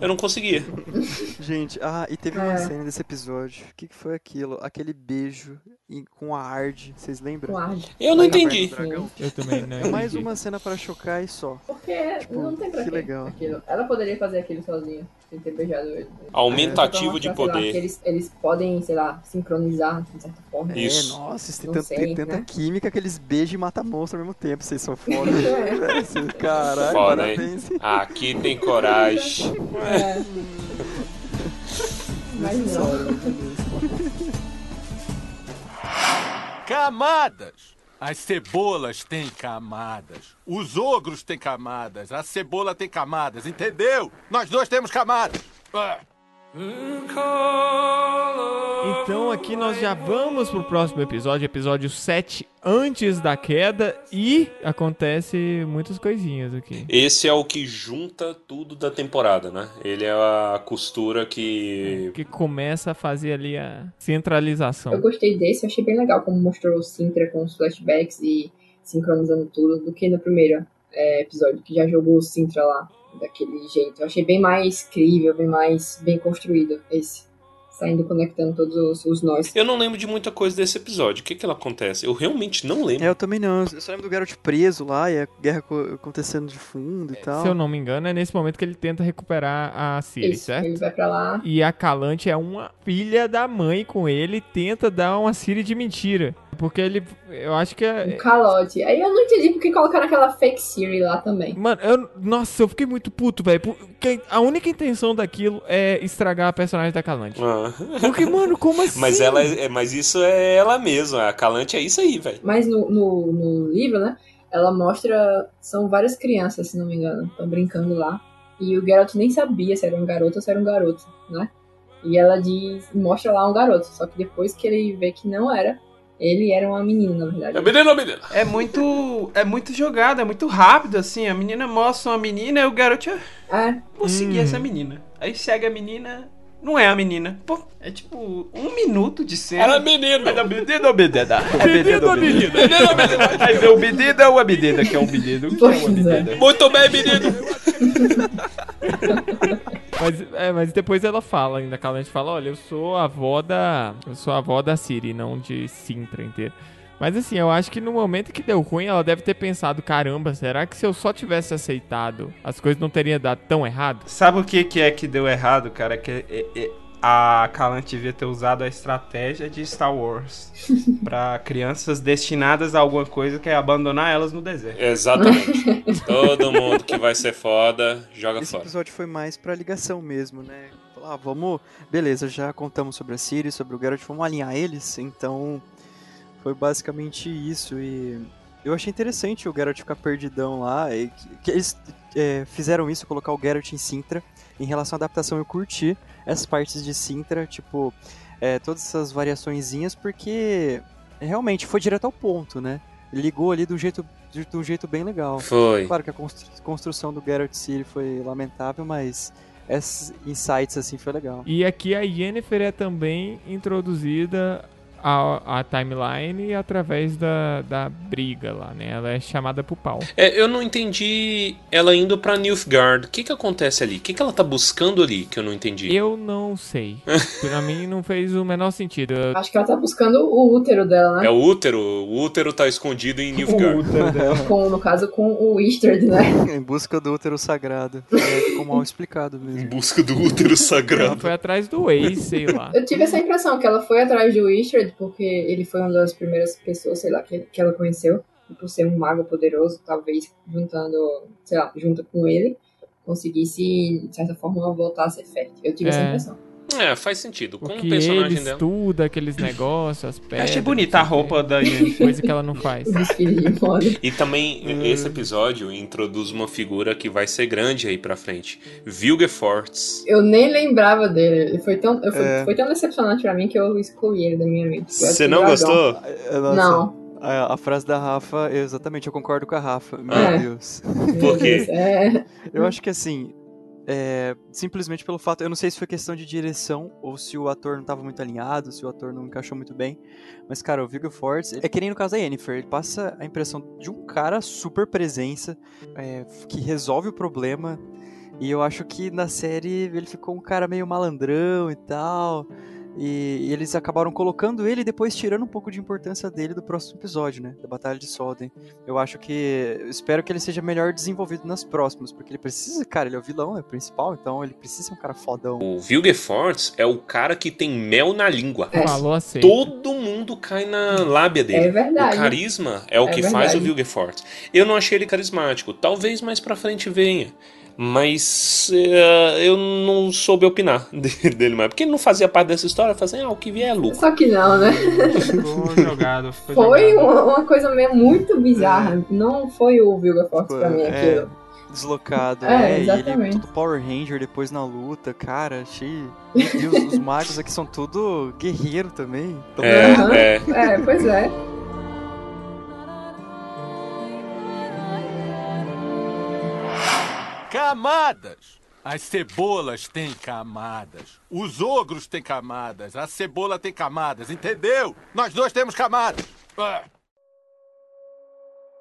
Eu não conseguia. <laughs> Gente, ah, e teve uma É. cena desse episódio. O que, que foi aquilo? Aquele beijo em- com a Ard, vocês lembram? Com ar. Eu não Lá entendi. Eu também não <laughs> É mais uma cena para chocar e só. Porque não tem pra que legal. aquilo. Ela poderia fazer aquilo sozinha, sem ter beijado ele. Aumentativo de sei lá, poder. que eles, eles podem, sei lá, sincronizar de certa forma. Isso. É, nossa, isso tem, tanto- sei, tem tanta né? química que eles beijam e matam monstro ao mesmo tempo. Vocês são <laughs> foda. É. Caralho, parabéns. Aqui tem coragem. É. Mas não. Camadas! As cebolas têm camadas. Os ogros têm camadas. A cebola tem camadas, entendeu? Nós dois temos camadas. Ah. Então aqui nós já vamos pro próximo episódio, episódio 7, antes da queda, e acontece muitas coisinhas aqui. Esse é o que junta tudo da temporada, né? Ele é a costura que. Que começa a fazer ali a Eu centralização. gostei desse, eu achei bem legal como mostrou o Sintra com os flashbacks e sincronizando tudo do que no primeiro é, episódio, que já jogou o Sintra lá daquele jeito. Eu achei bem mais crível, bem mais bem construído esse. Saindo conectando todos os, os nós. Eu não lembro de muita coisa desse episódio. O que que ela acontece? Eu realmente não lembro. É, eu também não. Eu só lembro do Geralt preso lá e a guerra co- acontecendo de fundo e tal. Se eu não me engano, é nesse momento que ele tenta recuperar a Ciri, Isso, certo? ele vai pra lá. E a Calante é uma filha da mãe com ele e tenta dar uma Siri de mentira. Porque ele. Eu acho que Um é. calote. Aí eu não entendi porque colocaram aquela fake Siri lá também. Mano, eu, nossa, eu fiquei muito puto, velho. Porque a única intenção daquilo é estragar a personagem da Calante. Ah. Porque, mano, como <laughs> assim? Mas ela é, mas isso é ela mesma. A Calante é isso aí, velho. Mas no, no, no livro, né? Ela mostra. São várias crianças, se não me engano, estão brincando lá. E o Geralt nem sabia se era um garoto ou se era um garoto, né? E ela diz, mostra lá um garoto. Só que depois que ele vê que não era, ele era uma menina, na verdade. É menino ou menina? É muito. É muito jogado, é muito rápido, assim. A menina mostra uma menina e o garoto. "Ah, É, Vou seguir Hum. essa menina. Aí segue a menina. Não é a menina. Pô, é tipo um minuto de cena. Era menino. É da bedida ou bedida? É bedida ou bedida? Aí vê o bedida ou a bedida, que é um bedida. O que é uma é. Muito bem, menino. <laughs> Mas, é, mas depois ela fala, ainda a Calante fala, olha, eu sou a avó da. Eu sou a avó da Siri, não de Sintra inteira. Mas assim, eu acho que no momento que deu ruim, ela deve ter pensado, caramba, será que se eu só tivesse aceitado, as coisas não teriam dado tão errado? Sabe o que, que é que deu errado, cara? Que é- é- é- a Kalan devia ter usado a estratégia de Star Wars <laughs> pra crianças destinadas a alguma coisa que é abandonar elas no deserto. Exatamente. <laughs> Todo mundo que vai ser foda, joga Esse fora. episódio foi mais pra ligação mesmo, né? Falar, ah, vamos. Beleza, já contamos sobre a Siri, sobre o Geralt, vamos alinhar eles. Então, foi basicamente isso. E eu achei interessante o Geralt ficar perdidão lá. E que, que eles é, fizeram isso, colocar o Geralt em Sintra. Em relação à adaptação, eu curti essas partes de Sintra, tipo, é, todas essas variaçõezinhas, porque realmente foi direto ao ponto, né? Ligou ali de um jeito, de um jeito bem legal. Foi. Claro que a constru- construção do Geralt City foi lamentável, mas esses insights assim foi legal. E aqui a Yennefer é também introduzida à, à timeline através da, da briga lá, né? Ela é chamada pro pau. É, eu não entendi ela indo pra Nilfgaard. O que que acontece ali? O que que ela tá buscando ali que eu não entendi? Eu não sei. <laughs> pra mim não fez o menor sentido. Eu- Acho que ela tá buscando o útero dela, né? É o útero. O útero tá escondido em <laughs> O Nilfgaard. útero dela. Com, no caso, com o Eastard, né? <laughs> em busca do útero sagrado. É, ficou mal explicado Em mesmo. busca do útero Ela sagrado. foi atrás do ex, sei lá. Eu tive essa impressão que ela foi atrás do Porque ele foi uma das primeiras pessoas, sei lá, que, que ela conheceu. E por ser um mago poderoso, talvez juntando, sei lá, junto com ele, conseguisse, de certa forma, voltar a ser fértil. Eu tive essa É. impressão. É, faz sentido. Com o Porque personagem ele dela. estuda aqueles negócios, as Eu pedras. achei bonita a o roupa da quê. Yennefer. Coisa que ela não faz. O. E também <laughs> esse episódio introduz uma figura que vai ser grande aí pra frente. Vilgefortz. Eu nem lembrava dele. Ele foi tão, eu fui- É. foi tão decepcionante pra mim que eu excluí ele da minha mente. Você não gostou? Nossa, Não. A, a frase da Rafa, exatamente, eu concordo com a Rafa. Meu É. Deus. Por quê? É, Eu acho que assim, é, simplesmente pelo fato, eu não sei se foi questão de direção ou se o ator não estava muito alinhado, se o ator não encaixou muito bem, mas cara, o Viggo Fortes, é que nem no caso da Yennefer, ele passa a impressão de um cara super presença, é, que resolve o problema, e eu acho que na série ele ficou um cara meio malandrão e tal. E, e eles acabaram colocando ele e depois tirando um pouco de importância dele do próximo episódio, né? Da Batalha de Solden. Eu acho que. Eu espero que ele seja melhor desenvolvido nas próximas, porque ele precisa, cara, ele é o vilão, é o principal, então ele precisa ser um cara fodão. O Vilgefortz é o cara que tem mel na língua. É. Falou assim. Todo mundo cai na lábia dele. é verdade. O carisma é o É que faz verdade. o Vilgefortz. Eu não achei ele carismático. Talvez mais pra frente venha. Mas eh, eu não soube opinar <laughs> de- dele mais. Porque ele não fazia parte dessa história. Fazia, ah, o que vier é lucro. Só que não, né? Ficou jogado. Ficou Foi jogado. uma, coisa meio muito bizarra. Não foi o Vilgafortz pra mim É, aquilo. Deslocado, É, é, e ele exatamente. todo Power Ranger depois na luta, cara, achei. Meu Deus, os magos aqui são tudo guerreiro também. É, é. É, pois é. Camadas! As cebolas têm camadas. Os ogros têm camadas. A cebola tem camadas, entendeu? Nós dois temos camadas. Ah.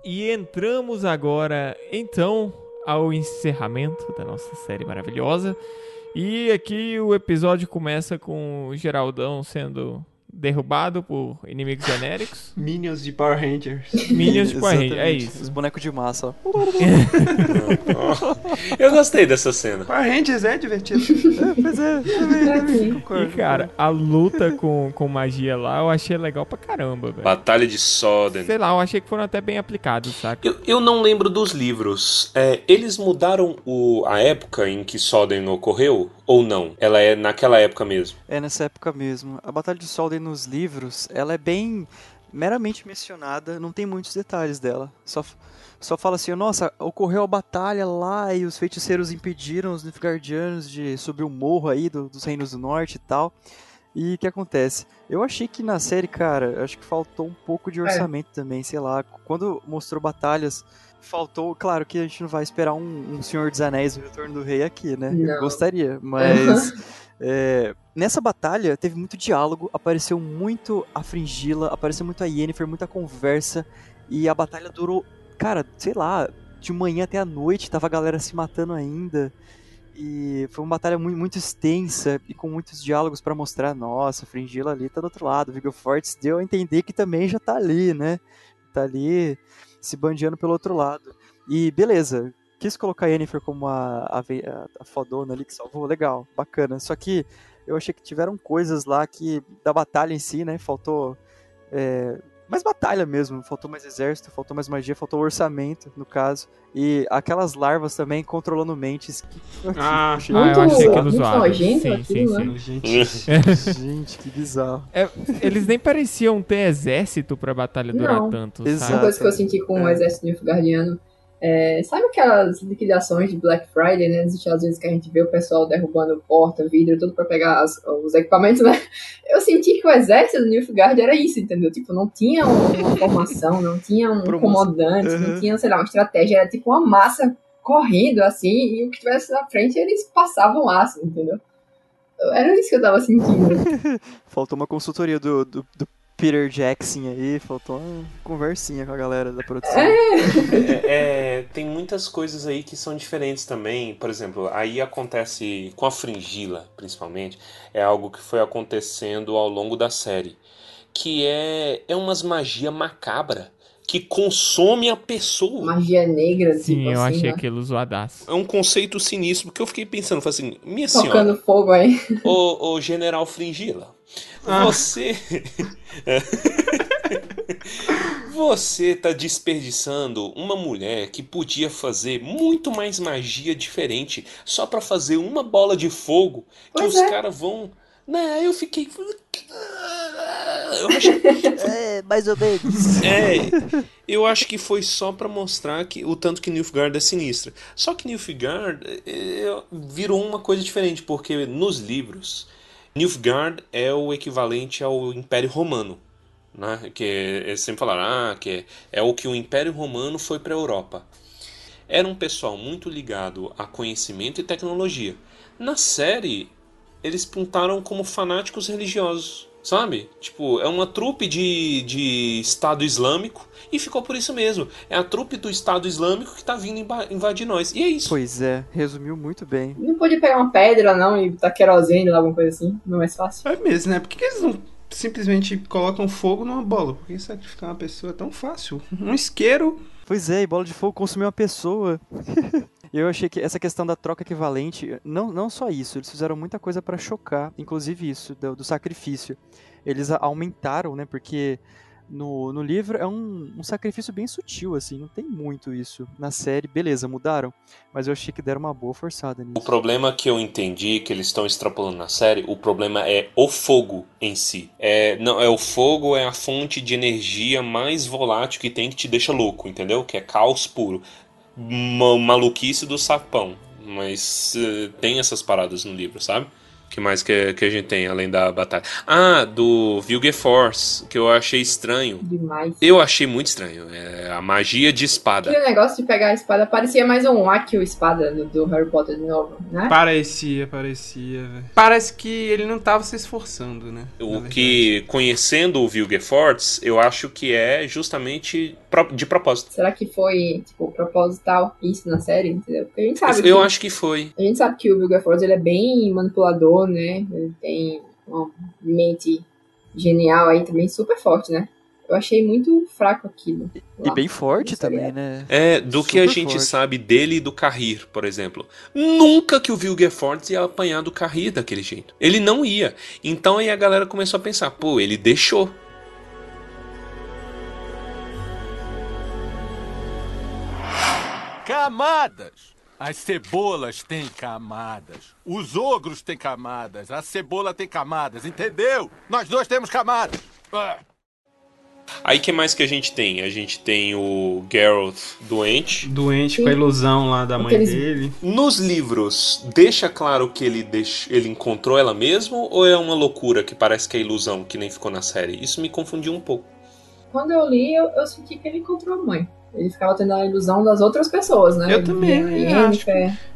E entramos agora, então, ao encerramento da nossa série maravilhosa. E aqui o episódio começa com o Geraldão sendo derrubado por inimigos genéricos. <laughs> Minions de Power Rangers. Minions de Power Ranger, é exatamente, Os isso. bonecos de massa, ó. <laughs> Eu gostei dessa cena. Power Rangers é divertido. <laughs> É, pois é, também, também E cara, a luta com, com magia lá eu achei legal pra caramba, velho. Batalha de Soden. Sei lá, eu achei que foram até bem aplicados, saca? Eu, eu não lembro dos livros. É, eles mudaram o, a época em que Soden ocorreu? Ou não? Ela é naquela época mesmo? É nessa época mesmo. A Batalha de Solden nos livros, ela é bem meramente mencionada, não tem muitos detalhes dela. Só, só fala assim, nossa, ocorreu a batalha lá e os feiticeiros impediram os Nilfgaardianos de subir o morro aí do- dos Reinos do Norte e tal. E o que acontece? Eu achei que na série, cara, acho que faltou um pouco de orçamento também, sei lá. Quando mostrou batalhas, faltou. Claro que a gente não vai esperar um, um Senhor dos Anéis, o Retorno do Rei aqui, né? Eu Não. gostaria, <laughs> mas. é, nessa batalha teve muito diálogo, apareceu muito a Fringila, apareceu muito a Yennefer, muita conversa. E a batalha durou, cara, sei lá, de manhã até a noite, tava a galera se matando ainda. E foi uma batalha muito, muito extensa e com muitos diálogos pra mostrar, nossa, a Fringila ali tá do outro lado, o Viggo Fortes deu a entender que também já tá ali, né? Tá ali se bandeando pelo outro lado. E beleza, quis colocar a Yennefer como a, a, a fodona ali que salvou, legal, bacana. Só que eu achei que tiveram coisas lá que, da batalha em si, né, faltou é, mais batalha mesmo, faltou mais exército, faltou mais magia, faltou orçamento, no caso. E aquelas larvas também controlando mentes. Que... Ah, <laughs> achei- Ah, eu achei aquilo muito zoado. nojento Sim, sim, né? sim. gente. <laughs> Gente, que bizarro. É, eles nem pareciam ter exército pra batalha durar Não. tanto, Exato. Uma coisa que eu senti com o É. exército nilfgaardiano é, sabe aquelas liquidações de Black Friday, né, nos Estados Unidos que a gente vê o pessoal derrubando porta, vidro, tudo pra pegar as- os equipamentos, né? Eu senti que o exército do Nilfgaard era isso, entendeu? Tipo, não tinha uma formação, não tinha um Promoção. comandante, Uhum. não tinha, sei lá, uma estratégia, era tipo uma massa correndo assim, e o que tivesse na frente eles passavam aço, entendeu? Era isso que eu tava sentindo. <laughs> Faltou uma consultoria do, do, do Peter Jackson aí, faltou uma conversinha com a galera da produção. É, é, tem muitas coisas aí que são diferentes também. Por exemplo, aí acontece com a fringila, principalmente, é algo que foi acontecendo ao longo da série, que é é umas magia macabra que consome a pessoa. Magia negra, tipo Sim, eu assim, achei né? aquilo zoadaço. É um conceito sinistro, porque eu fiquei pensando, falei assim, minha senhora, Tocando fogo aí. ô, ô general Fringila, você. <laughs> Você tá desperdiçando uma mulher que podia fazer muito mais magia diferente só pra fazer uma bola de fogo que Pois os é. caras vão. Né, eu fiquei. Eu achei, <laughs> É, mais ou menos. é, eu acho que foi só pra mostrar que o tanto que Nilfgaard é sinistra. Só que Nilfgaard é, virou uma coisa diferente, porque nos livros, Nilfgaard é o equivalente ao Império Romano. Né? Que eles sempre falaram ah, que é, o que o Império Romano foi pra Europa. Era um pessoal muito ligado a conhecimento e tecnologia. Na série, eles pintaram como fanáticos religiosos, sabe? Tipo, é uma trupe de, de Estado Islâmico e ficou por isso mesmo. É a trupe do Estado Islâmico que tá vindo invadir nós. E é isso. Pois é, resumiu muito bem. Não podia pegar uma pedra, não, e botar querosene lá, alguma coisa assim. Não é mais fácil. É mesmo, né? Por que, que eles não simplesmente colocam fogo numa bola? Por que sacrificar uma pessoa é tão fácil? Um isqueiro. Pois é, e bola de fogo consumiu uma pessoa. <laughs> Eu achei que essa questão da troca equivalente, não, não só isso, eles fizeram muita coisa pra chocar, inclusive isso, do, do sacrifício. Eles aumentaram, né, porque no, no livro é um, um sacrifício bem sutil, assim, não tem muito isso. Na série, beleza, mudaram, mas eu achei que deram uma boa forçada O nisso. problema que eu entendi que eles estão extrapolando na série, o problema é o fogo em si. É, não, é o fogo é a fonte de energia mais volátil que tem que te deixa louco, entendeu? Que é caos puro. Ma- maluquice do sapão. Mas eh, tem essas paradas no livro, sabe? Que mais que, que a gente tem além da batalha? Ah, do Vilgeforce, que eu achei estranho. Demais. Eu achei muito estranho. É a magia de espada. Aquele negócio de pegar a espada parecia mais um Akio espada do, do Harry Potter de novo, né? Parecia, parecia, velho. Parece que ele não tava se esforçando, né? O que, conhecendo o Vilgefortz, eu acho que é justamente de propósito. Será que foi, tipo, proposital isso na série, entendeu? Porque a gente sabe Eu que, acho que foi. a gente sabe que o Vilgefortz, ele é bem manipulador, né? Ele tem uma mente genial aí também, super forte, né? Eu achei muito fraco aquilo. E bem forte também, é. né? É, do que a Super gente forte. sabe dele e do Carrir, por exemplo. Nunca que o Vilgefortz ia apanhar do Carrir daquele jeito. Ele não ia. Então aí a galera começou a pensar, pô, ele deixou. Camadas! As cebolas têm camadas. Os ogros têm camadas. A cebola tem camadas, entendeu? Nós dois temos camadas. Ah. Aí que mais que a gente tem? A gente tem o Geralt doente. Doente com a ilusão lá da mãe dele. Nos livros, deixa claro que ele, deix... ele encontrou ela mesmo ou é uma loucura que parece que é ilusão, que nem ficou na série? Isso me confundiu um pouco. Quando eu li, eu, eu senti que ele encontrou a mãe. Ele ficava tendo a ilusão das outras pessoas, né? Eu Ele também a acho.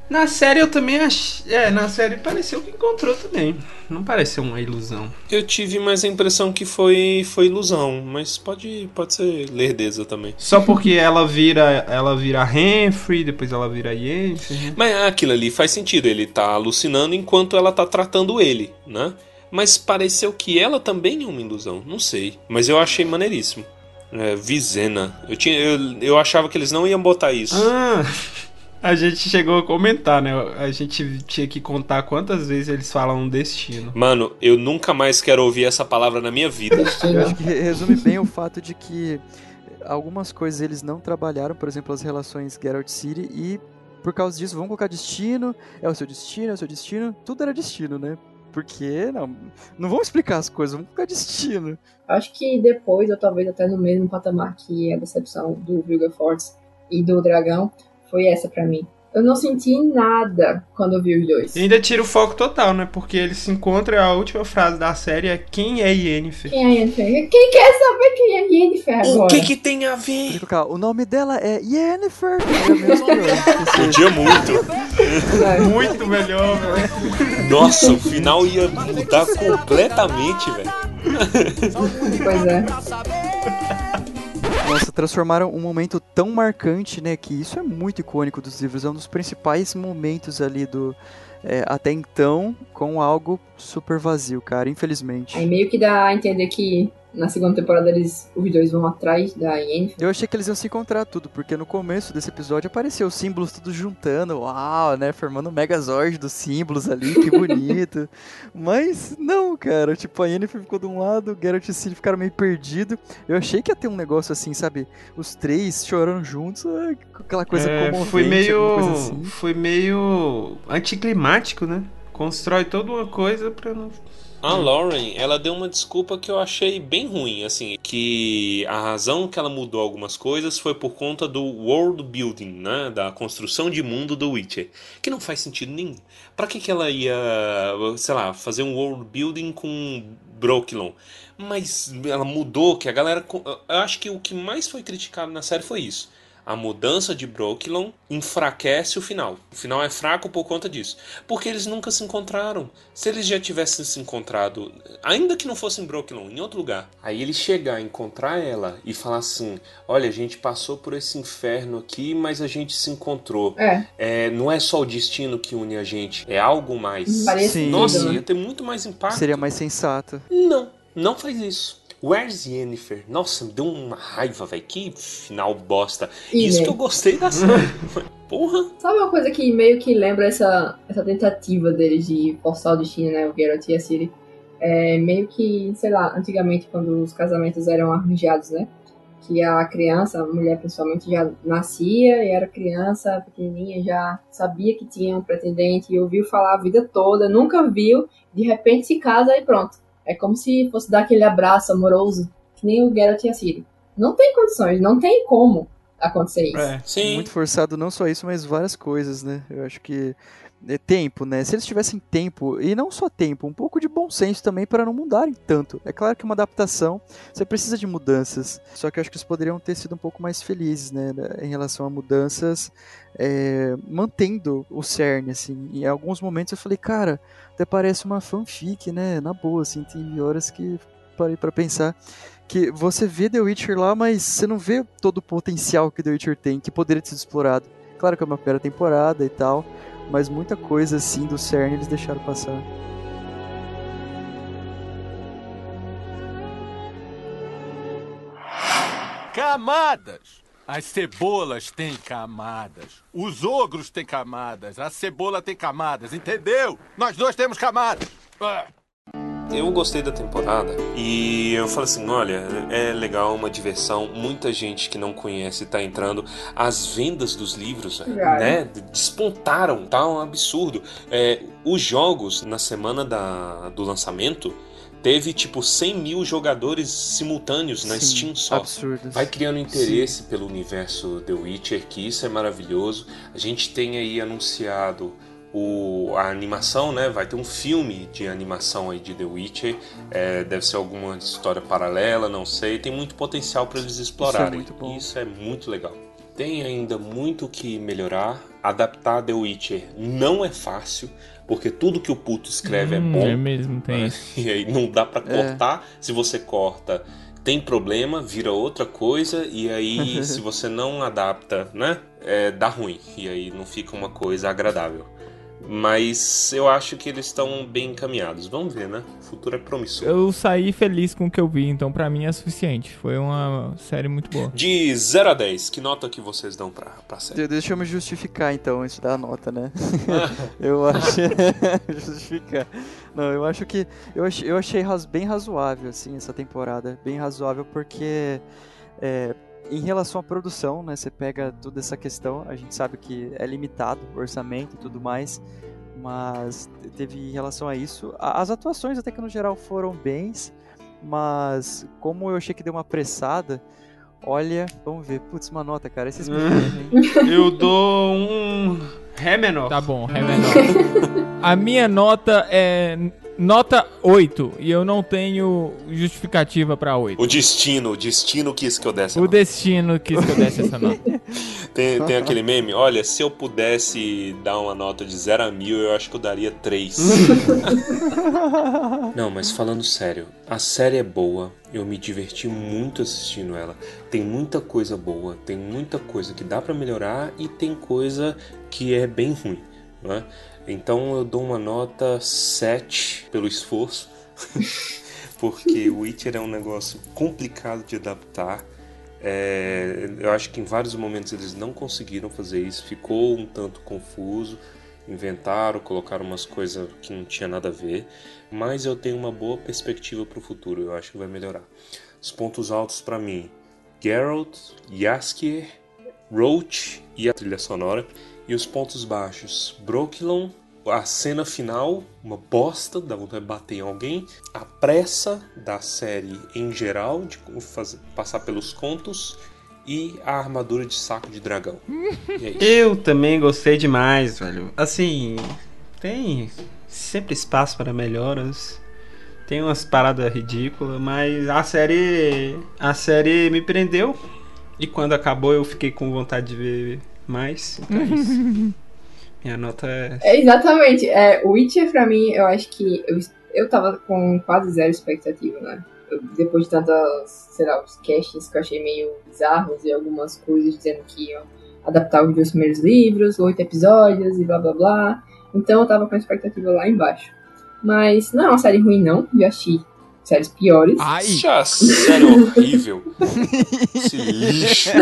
Na série eu também achei. É, na série pareceu que encontrou também. Não pareceu uma ilusão. Eu tive mais a impressão que foi, foi ilusão, mas pode, pode ser lerdeza também. Só porque ela vira. Ela vira Renfrey, depois ela vira Yennefer. né? Mas aquilo ali faz sentido, ele tá alucinando enquanto ela tá tratando ele, né? Mas pareceu que ela também é uma ilusão, não sei. Mas eu achei maneiríssimo. É, Vizena. Eu, tinha, eu, eu achava que eles não iam botar isso. Ah, <laughs> A gente chegou a comentar, né? A gente tinha que contar quantas vezes eles falam destino. Mano, eu nunca mais quero ouvir essa palavra na minha vida. Eu acho que resume bem o fato de que algumas coisas eles não trabalharam, por exemplo, as relações Geralt City e por causa disso vão colocar destino, é o seu destino, é o seu destino, tudo era destino, né? Porque não, não vão explicar as coisas, vão colocar destino. Acho que depois, ou talvez até no mesmo patamar que a decepção do Vilgefortz e do Dragão, foi essa pra mim. Eu não senti nada quando eu vi os dois. E ainda tira o foco total, né? Porque eles se encontram a última frase da série é quem é Yennefer? Quem é Yennefer? Quem quer saber quem é Yennefer agora? O que que tem a ver? O nome dela é Yennefer. É. Podia muito. Muito melhor, velho. Nossa, o final ia mudar completamente, velho. Pois é. Nossa, transformaram um momento tão marcante, né? Que isso é muito icônico dos livros. É um dos principais momentos ali do. é, até então, com algo super vazio, cara, infelizmente. Aí meio que dá a entender que na segunda temporada eles, os dois vão atrás da Yennefer. Eu achei que eles iam se encontrar tudo, porque no começo desse episódio apareceu os símbolos tudo juntando, uau, né? Formando um megazord dos símbolos ali, que <laughs> bonito. Mas não, cara, tipo, a Yennefer ficou de um lado, o Geralt e o Ciri ficaram meio perdidos. Eu achei que ia ter um negócio assim, sabe? Os três chorando juntos, ah, aquela coisa É, comovente, foi meio. assim. Foi meio anticlimático, né? Constrói toda uma coisa pra não. A Lauren, ela deu uma desculpa que eu achei bem ruim, assim, que a razão que ela mudou algumas coisas foi por conta do world building, né, da construção de mundo do Witcher, que não faz sentido nenhum. Pra que que ela ia, sei lá, fazer um world building com Brooklyn? Mas ela mudou, que a galera, eu acho que o que mais foi criticado na série foi isso. A mudança de Brooklyn enfraquece o final. O final é fraco por conta disso. Porque eles nunca se encontraram. Se eles já tivessem se encontrado, ainda que não fosse em Brooklyn, em outro lugar. Aí ele chegar, encontrar ela e falar assim: Olha, a gente passou por esse inferno aqui, mas a gente se encontrou. É, É, não é só o destino que une a gente, é algo mais. parecido, Nossa, ia ter muito mais impacto. Seria mais sensato. Não, não faz isso. Where's Yennefer? Nossa, me deu uma raiva, velho. Que final bosta. E, Isso que eu gostei da série. <laughs> Porra. Sabe uma coisa que meio que lembra essa, essa tentativa deles de forçar o destino, né? O Geralt e a Ciri. É meio que, sei lá, antigamente quando os casamentos eram arranjados, né? Que a criança, a mulher principalmente, já nascia e era criança, pequenininha, já sabia que tinha um pretendente e ouviu falar a vida toda, nunca viu, de repente se casa e pronto. É como se fosse dar aquele abraço amoroso, que nem o Geralt e a Ciri. Não tem condições, não tem como acontecer isso. É. Sim. Muito forçado, não só isso, mas várias coisas, né? Eu acho que. É tempo, né? Se eles tivessem tempo, e não só tempo, um pouco de bom senso também para não mudarem tanto. É claro que uma adaptação, você precisa de mudanças. Só que eu acho que eles poderiam ter sido um pouco mais felizes, né? Em relação a mudanças, é, mantendo o cerne, assim. Em alguns momentos eu falei, cara, até parece uma fanfic, né? Na boa, assim, tem horas que parei para pensar que você vê The Witcher lá, mas você não vê todo o potencial que The Witcher tem, que poderia ter sido explorado. Claro que é uma primeira temporada e tal, mas muita coisa assim do CERN eles deixaram passar. Camadas! As cebolas têm camadas. Os ogros têm camadas. A cebola tem camadas, entendeu? Nós dois temos camadas. Ah. Eu gostei da temporada e eu falei assim, olha, é legal, uma diversão, muita gente que não conhece tá entrando, as vendas dos livros, né, despontaram, tá um absurdo. É, os jogos na semana da, do lançamento teve tipo 100 mil jogadores simultâneos na Sim, Steam só. Absurdos. Vai criando interesse pelo universo The Witcher, que isso é maravilhoso. A gente tem aí anunciado o, a animação, né? Vai ter um filme de animação aí de The Witcher. É, deve ser alguma história paralela, não sei. Tem muito potencial para eles explorarem. muito bom. Isso é muito legal. Tem ainda muito o que melhorar. Adaptar The Witcher não é fácil, porque tudo que o puto escreve é Hum, bom. É mesmo, tem isso. <laughs> E aí não dá pra É. cortar. Se você corta, tem problema, vira outra coisa. E aí, <laughs> se você não adapta, né? é, dá ruim. E aí não fica uma coisa agradável. Mas eu acho que eles estão bem encaminhados. Vamos ver, né? O futuro é promissor. Eu saí feliz com o que eu vi, então pra mim é suficiente. Foi uma série muito boa. De 0 a 10, que nota que vocês dão pra, pra série? De- Deixa eu me justificar então, antes da nota, né? <laughs> <laughs> eu acho. <laughs> justificar. Não, eu acho que. Eu achei, eu achei bem razoável, assim, essa temporada. Bem razoável porque. é, em relação à produção, né? Você pega toda essa questão, a gente sabe que é limitado o orçamento e tudo mais. Mas te- teve em relação a isso. As atuações até que no geral foram bens. Mas como eu achei que deu uma apressada. Olha, vamos ver. Putz, uma nota, cara. Esses meninos, hein? <laughs> Eu dou um Ré menor. Tá bom, é menor. <laughs> A minha nota é nota 8 e eu não tenho justificativa pra 8. O destino, o destino quis que eu desse. O nota. destino quis que eu desse essa nota. <laughs> Tem, tem aquele meme, olha, se eu pudesse dar uma nota de 0 a mil, eu acho que eu daria 3. <laughs> Não, mas falando sério, a série é boa, eu me diverti muito assistindo ela. Tem muita coisa boa, tem muita coisa que dá pra melhorar e tem coisa que é bem ruim, não é? Então eu dou uma nota 7 pelo esforço, <laughs> porque o Witcher é um negócio complicado de adaptar. É, eu acho que em vários momentos eles não conseguiram fazer isso, ficou um tanto confuso. Inventaram, colocaram umas coisas que não tinha nada a ver, mas eu tenho uma boa perspectiva para o futuro, eu acho que vai melhorar. Os pontos altos para mim: Geralt, Jaskier, Roach e a trilha sonora. E os pontos baixos: Brokilon, a cena final, uma bosta, dá vontade de bater em alguém. A pressa da série em geral, de fazer, passar pelos contos. E a armadura de saco de dragão. E é isso. Eu também gostei demais, velho. Assim, tem sempre espaço para melhoras. Tem umas paradas ridículas, mas a série a série me prendeu. E quando acabou eu fiquei com vontade de ver mais. Então é isso. <laughs> Minha nota é É, exatamente. É, o Witcher, pra mim, eu acho que eu, eu tava com quase zero expectativa, né? Eu- depois de tantas, sei lá, os castings que eu achei meio bizarros e algumas coisas dizendo que iam adaptar os dois primeiros livros, oito episódios e blá blá blá. Então eu tava com a expectativa lá embaixo. Mas não é uma série ruim, não. Eu achei séries piores. Ai, Já, sério, horrível. <laughs> Esse lixo. <laughs>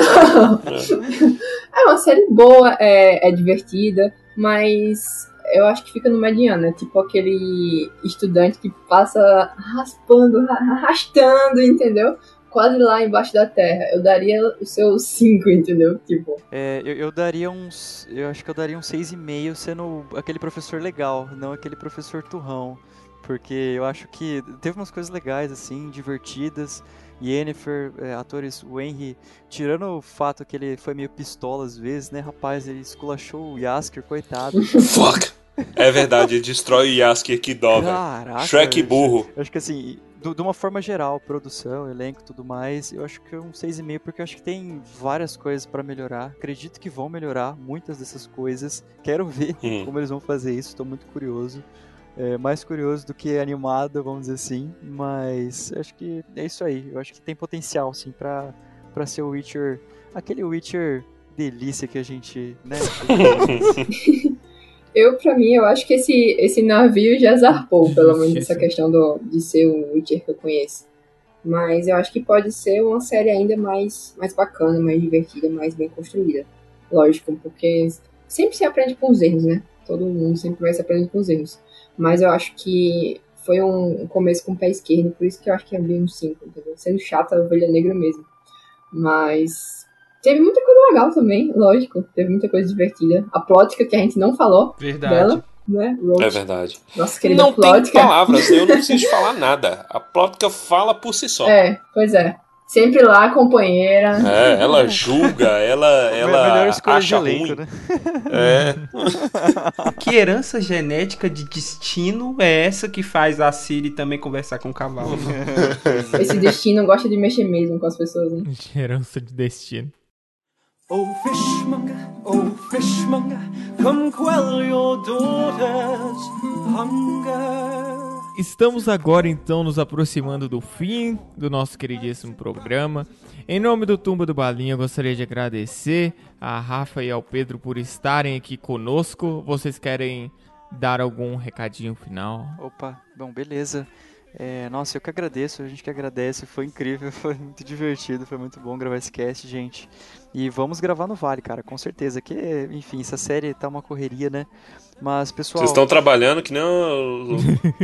É uma série boa, é, é divertida, mas eu acho que fica no mediano. É tipo aquele estudante que passa raspando, ra- arrastando, entendeu? Quase lá embaixo da terra. Eu daria o seu 5, entendeu? Tipo, É, eu, eu daria uns. Eu acho que eu daria um 6,5 sendo aquele professor legal, não aquele professor turrão. Porque eu acho que teve umas coisas legais, assim, divertidas. Yennefer, é, atores, o Henry, tirando o fato que ele foi meio pistola às vezes, né, rapaz? Ele esculachou o Yasker, coitado. <laughs> Fuck. É verdade, ele destrói o Yasker que dó, velho. Caraca. Shrek burro. Eu acho que assim, do- de uma forma geral, produção, elenco e tudo mais, eu acho que é um 6,5, porque eu acho que tem várias coisas pra melhorar. Acredito que vão melhorar muitas dessas coisas. Quero ver Hum. como eles vão fazer isso, tô muito curioso. É, mais curioso do que animado, vamos dizer assim. Mas acho que é isso aí. Eu acho que tem potencial, sim, pra, pra ser o Witcher. Aquele Witcher delícia que a gente, né? <laughs> eu, pra mim, eu acho que esse, esse navio já zarpou, pelo menos essa questão do, de ser o Witcher que eu conheço. Mas eu acho que pode ser uma série ainda mais, mais bacana, mais divertida, mais bem construída. Lógico, porque sempre se aprende com os erros, né? Todo mundo sempre vai se aprendendo com os erros. Mas eu acho que foi um, começo com o pé esquerdo, por isso que eu acho que é bem um 5, entendeu? Sendo chata, a ovelha negra mesmo. Mas teve muita coisa legal também, lógico. Teve muita coisa divertida. A plótica que a gente não falou verdade. dela, né? Roach, É verdade. nossa querida Não tem plótica. palavras, eu não <laughs> preciso falar nada. A plótica fala por si só. É, pois é. Sempre lá, companheira. É, ela julga, ela, <laughs> ela melhor escolha de acha elenco, ruim. né? É. <laughs> Que herança genética de destino é essa que faz a Siri também conversar com o cavalo? <laughs> Esse destino gosta de mexer mesmo com as pessoas, né? herança de destino. Oh fishmonger, oh fishmonger, come quell your daughter's hunger. Estamos agora então nos aproximando do fim do nosso queridíssimo programa. Em nome do Tumba do Balinha, eu gostaria de agradecer a Rafa e ao Pedro por estarem aqui conosco. Vocês querem dar algum recadinho final? Opa, bom, beleza. É, nossa, eu que agradeço, a gente que agradece, foi incrível, <laughs> foi muito divertido, foi muito bom gravar esse cast, gente. E vamos gravar no Vale, cara, com certeza. Que, enfim, essa série tá uma correria, né? Mas, pessoal. Vocês estão trabalhando que nem,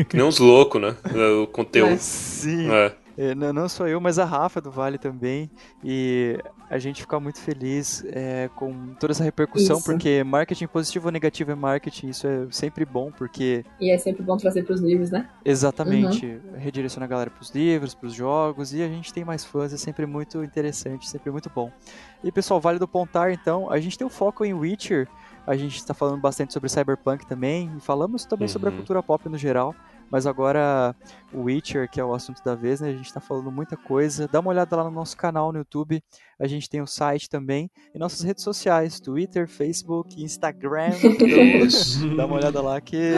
que nem uns loucos, né? O <laughs> conteúdo. Sim. É. É, não, só eu, mas a Rafa do Vale também. E a gente fica muito feliz é, com toda essa repercussão, Isso. porque marketing positivo ou negativo é marketing, isso é sempre bom, porque E é sempre bom trazer pros livros, né? exatamente redireciona a galera pros livros, pros jogos, e a gente tem mais fãs, é sempre muito interessante, sempre muito bom. E pessoal, Vale do Pontar, então, a gente tem o foco em Witcher, a gente está falando bastante sobre Cyberpunk também, e falamos também sobre a Uhum. cultura pop no geral. Mas agora o Witcher, que é o assunto da vez, né? A gente tá falando muita coisa. Dá uma olhada lá no nosso canal no YouTube. A gente tem o site também. E nossas redes sociais, Twitter, Facebook, Instagram. <laughs> Então, dá uma olhada lá que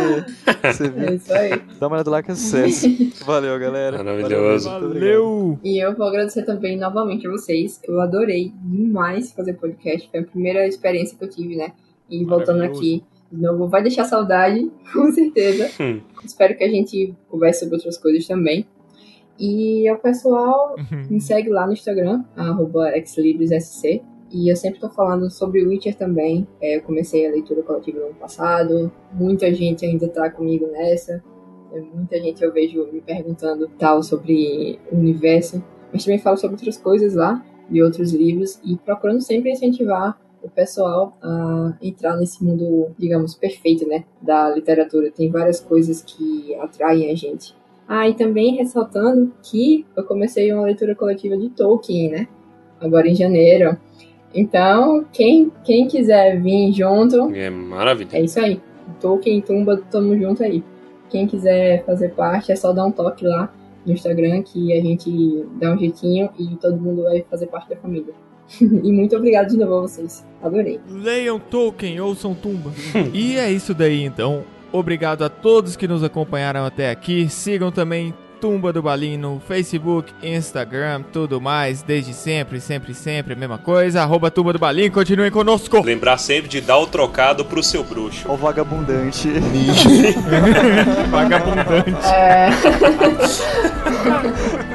você É viu. isso aí. Dá uma olhada lá que é sucesso. Valeu, galera. Maravilhoso. Valeu. Valeu! E eu vou agradecer também novamente a vocês. Eu adorei demais fazer podcast. Foi a primeira experiência que eu tive, né? E voltando aqui, novo, vai deixar saudade, <laughs> com certeza. Hum. Espero que a gente converse sobre outras coisas também. E o pessoal me segue lá no Instagram, arroba exlibressc. E eu sempre tô falando sobre o Witcher também. É, eu comecei a leitura coletiva no ano passado. Muita gente ainda tá comigo nessa. É, muita gente eu vejo me perguntando tal sobre o universo. Mas também falo sobre outras coisas lá, de outros livros. E procurando sempre incentivar o pessoal a entrar nesse mundo, digamos, perfeito, né? Da literatura. Tem várias coisas que atraem a gente. Ah, e também ressaltando que eu comecei uma leitura coletiva de Tolkien, né? Agora em janeiro. Então, quem, quem quiser vir junto, É maravilha. é isso aí. Tolkien Tumba, tamo junto aí. Quem quiser fazer parte, é só dar um toque lá no Instagram que a gente dá um jeitinho e todo mundo vai fazer parte da família. <laughs> e muito obrigado de novo a vocês. Adorei. Leiam Tolkien, ouçam Tumba. e é isso daí então. Obrigado a todos que nos acompanharam até aqui. Sigam também Tumba do Balim no Facebook, Instagram, tudo mais. Desde sempre, sempre, sempre a mesma coisa. Arroba Tumba do Balim, continuem conosco. Lembrar sempre de dar o trocado pro seu bruxo. Ó o vagabundante. <laughs> Vagabundante. É... <laughs>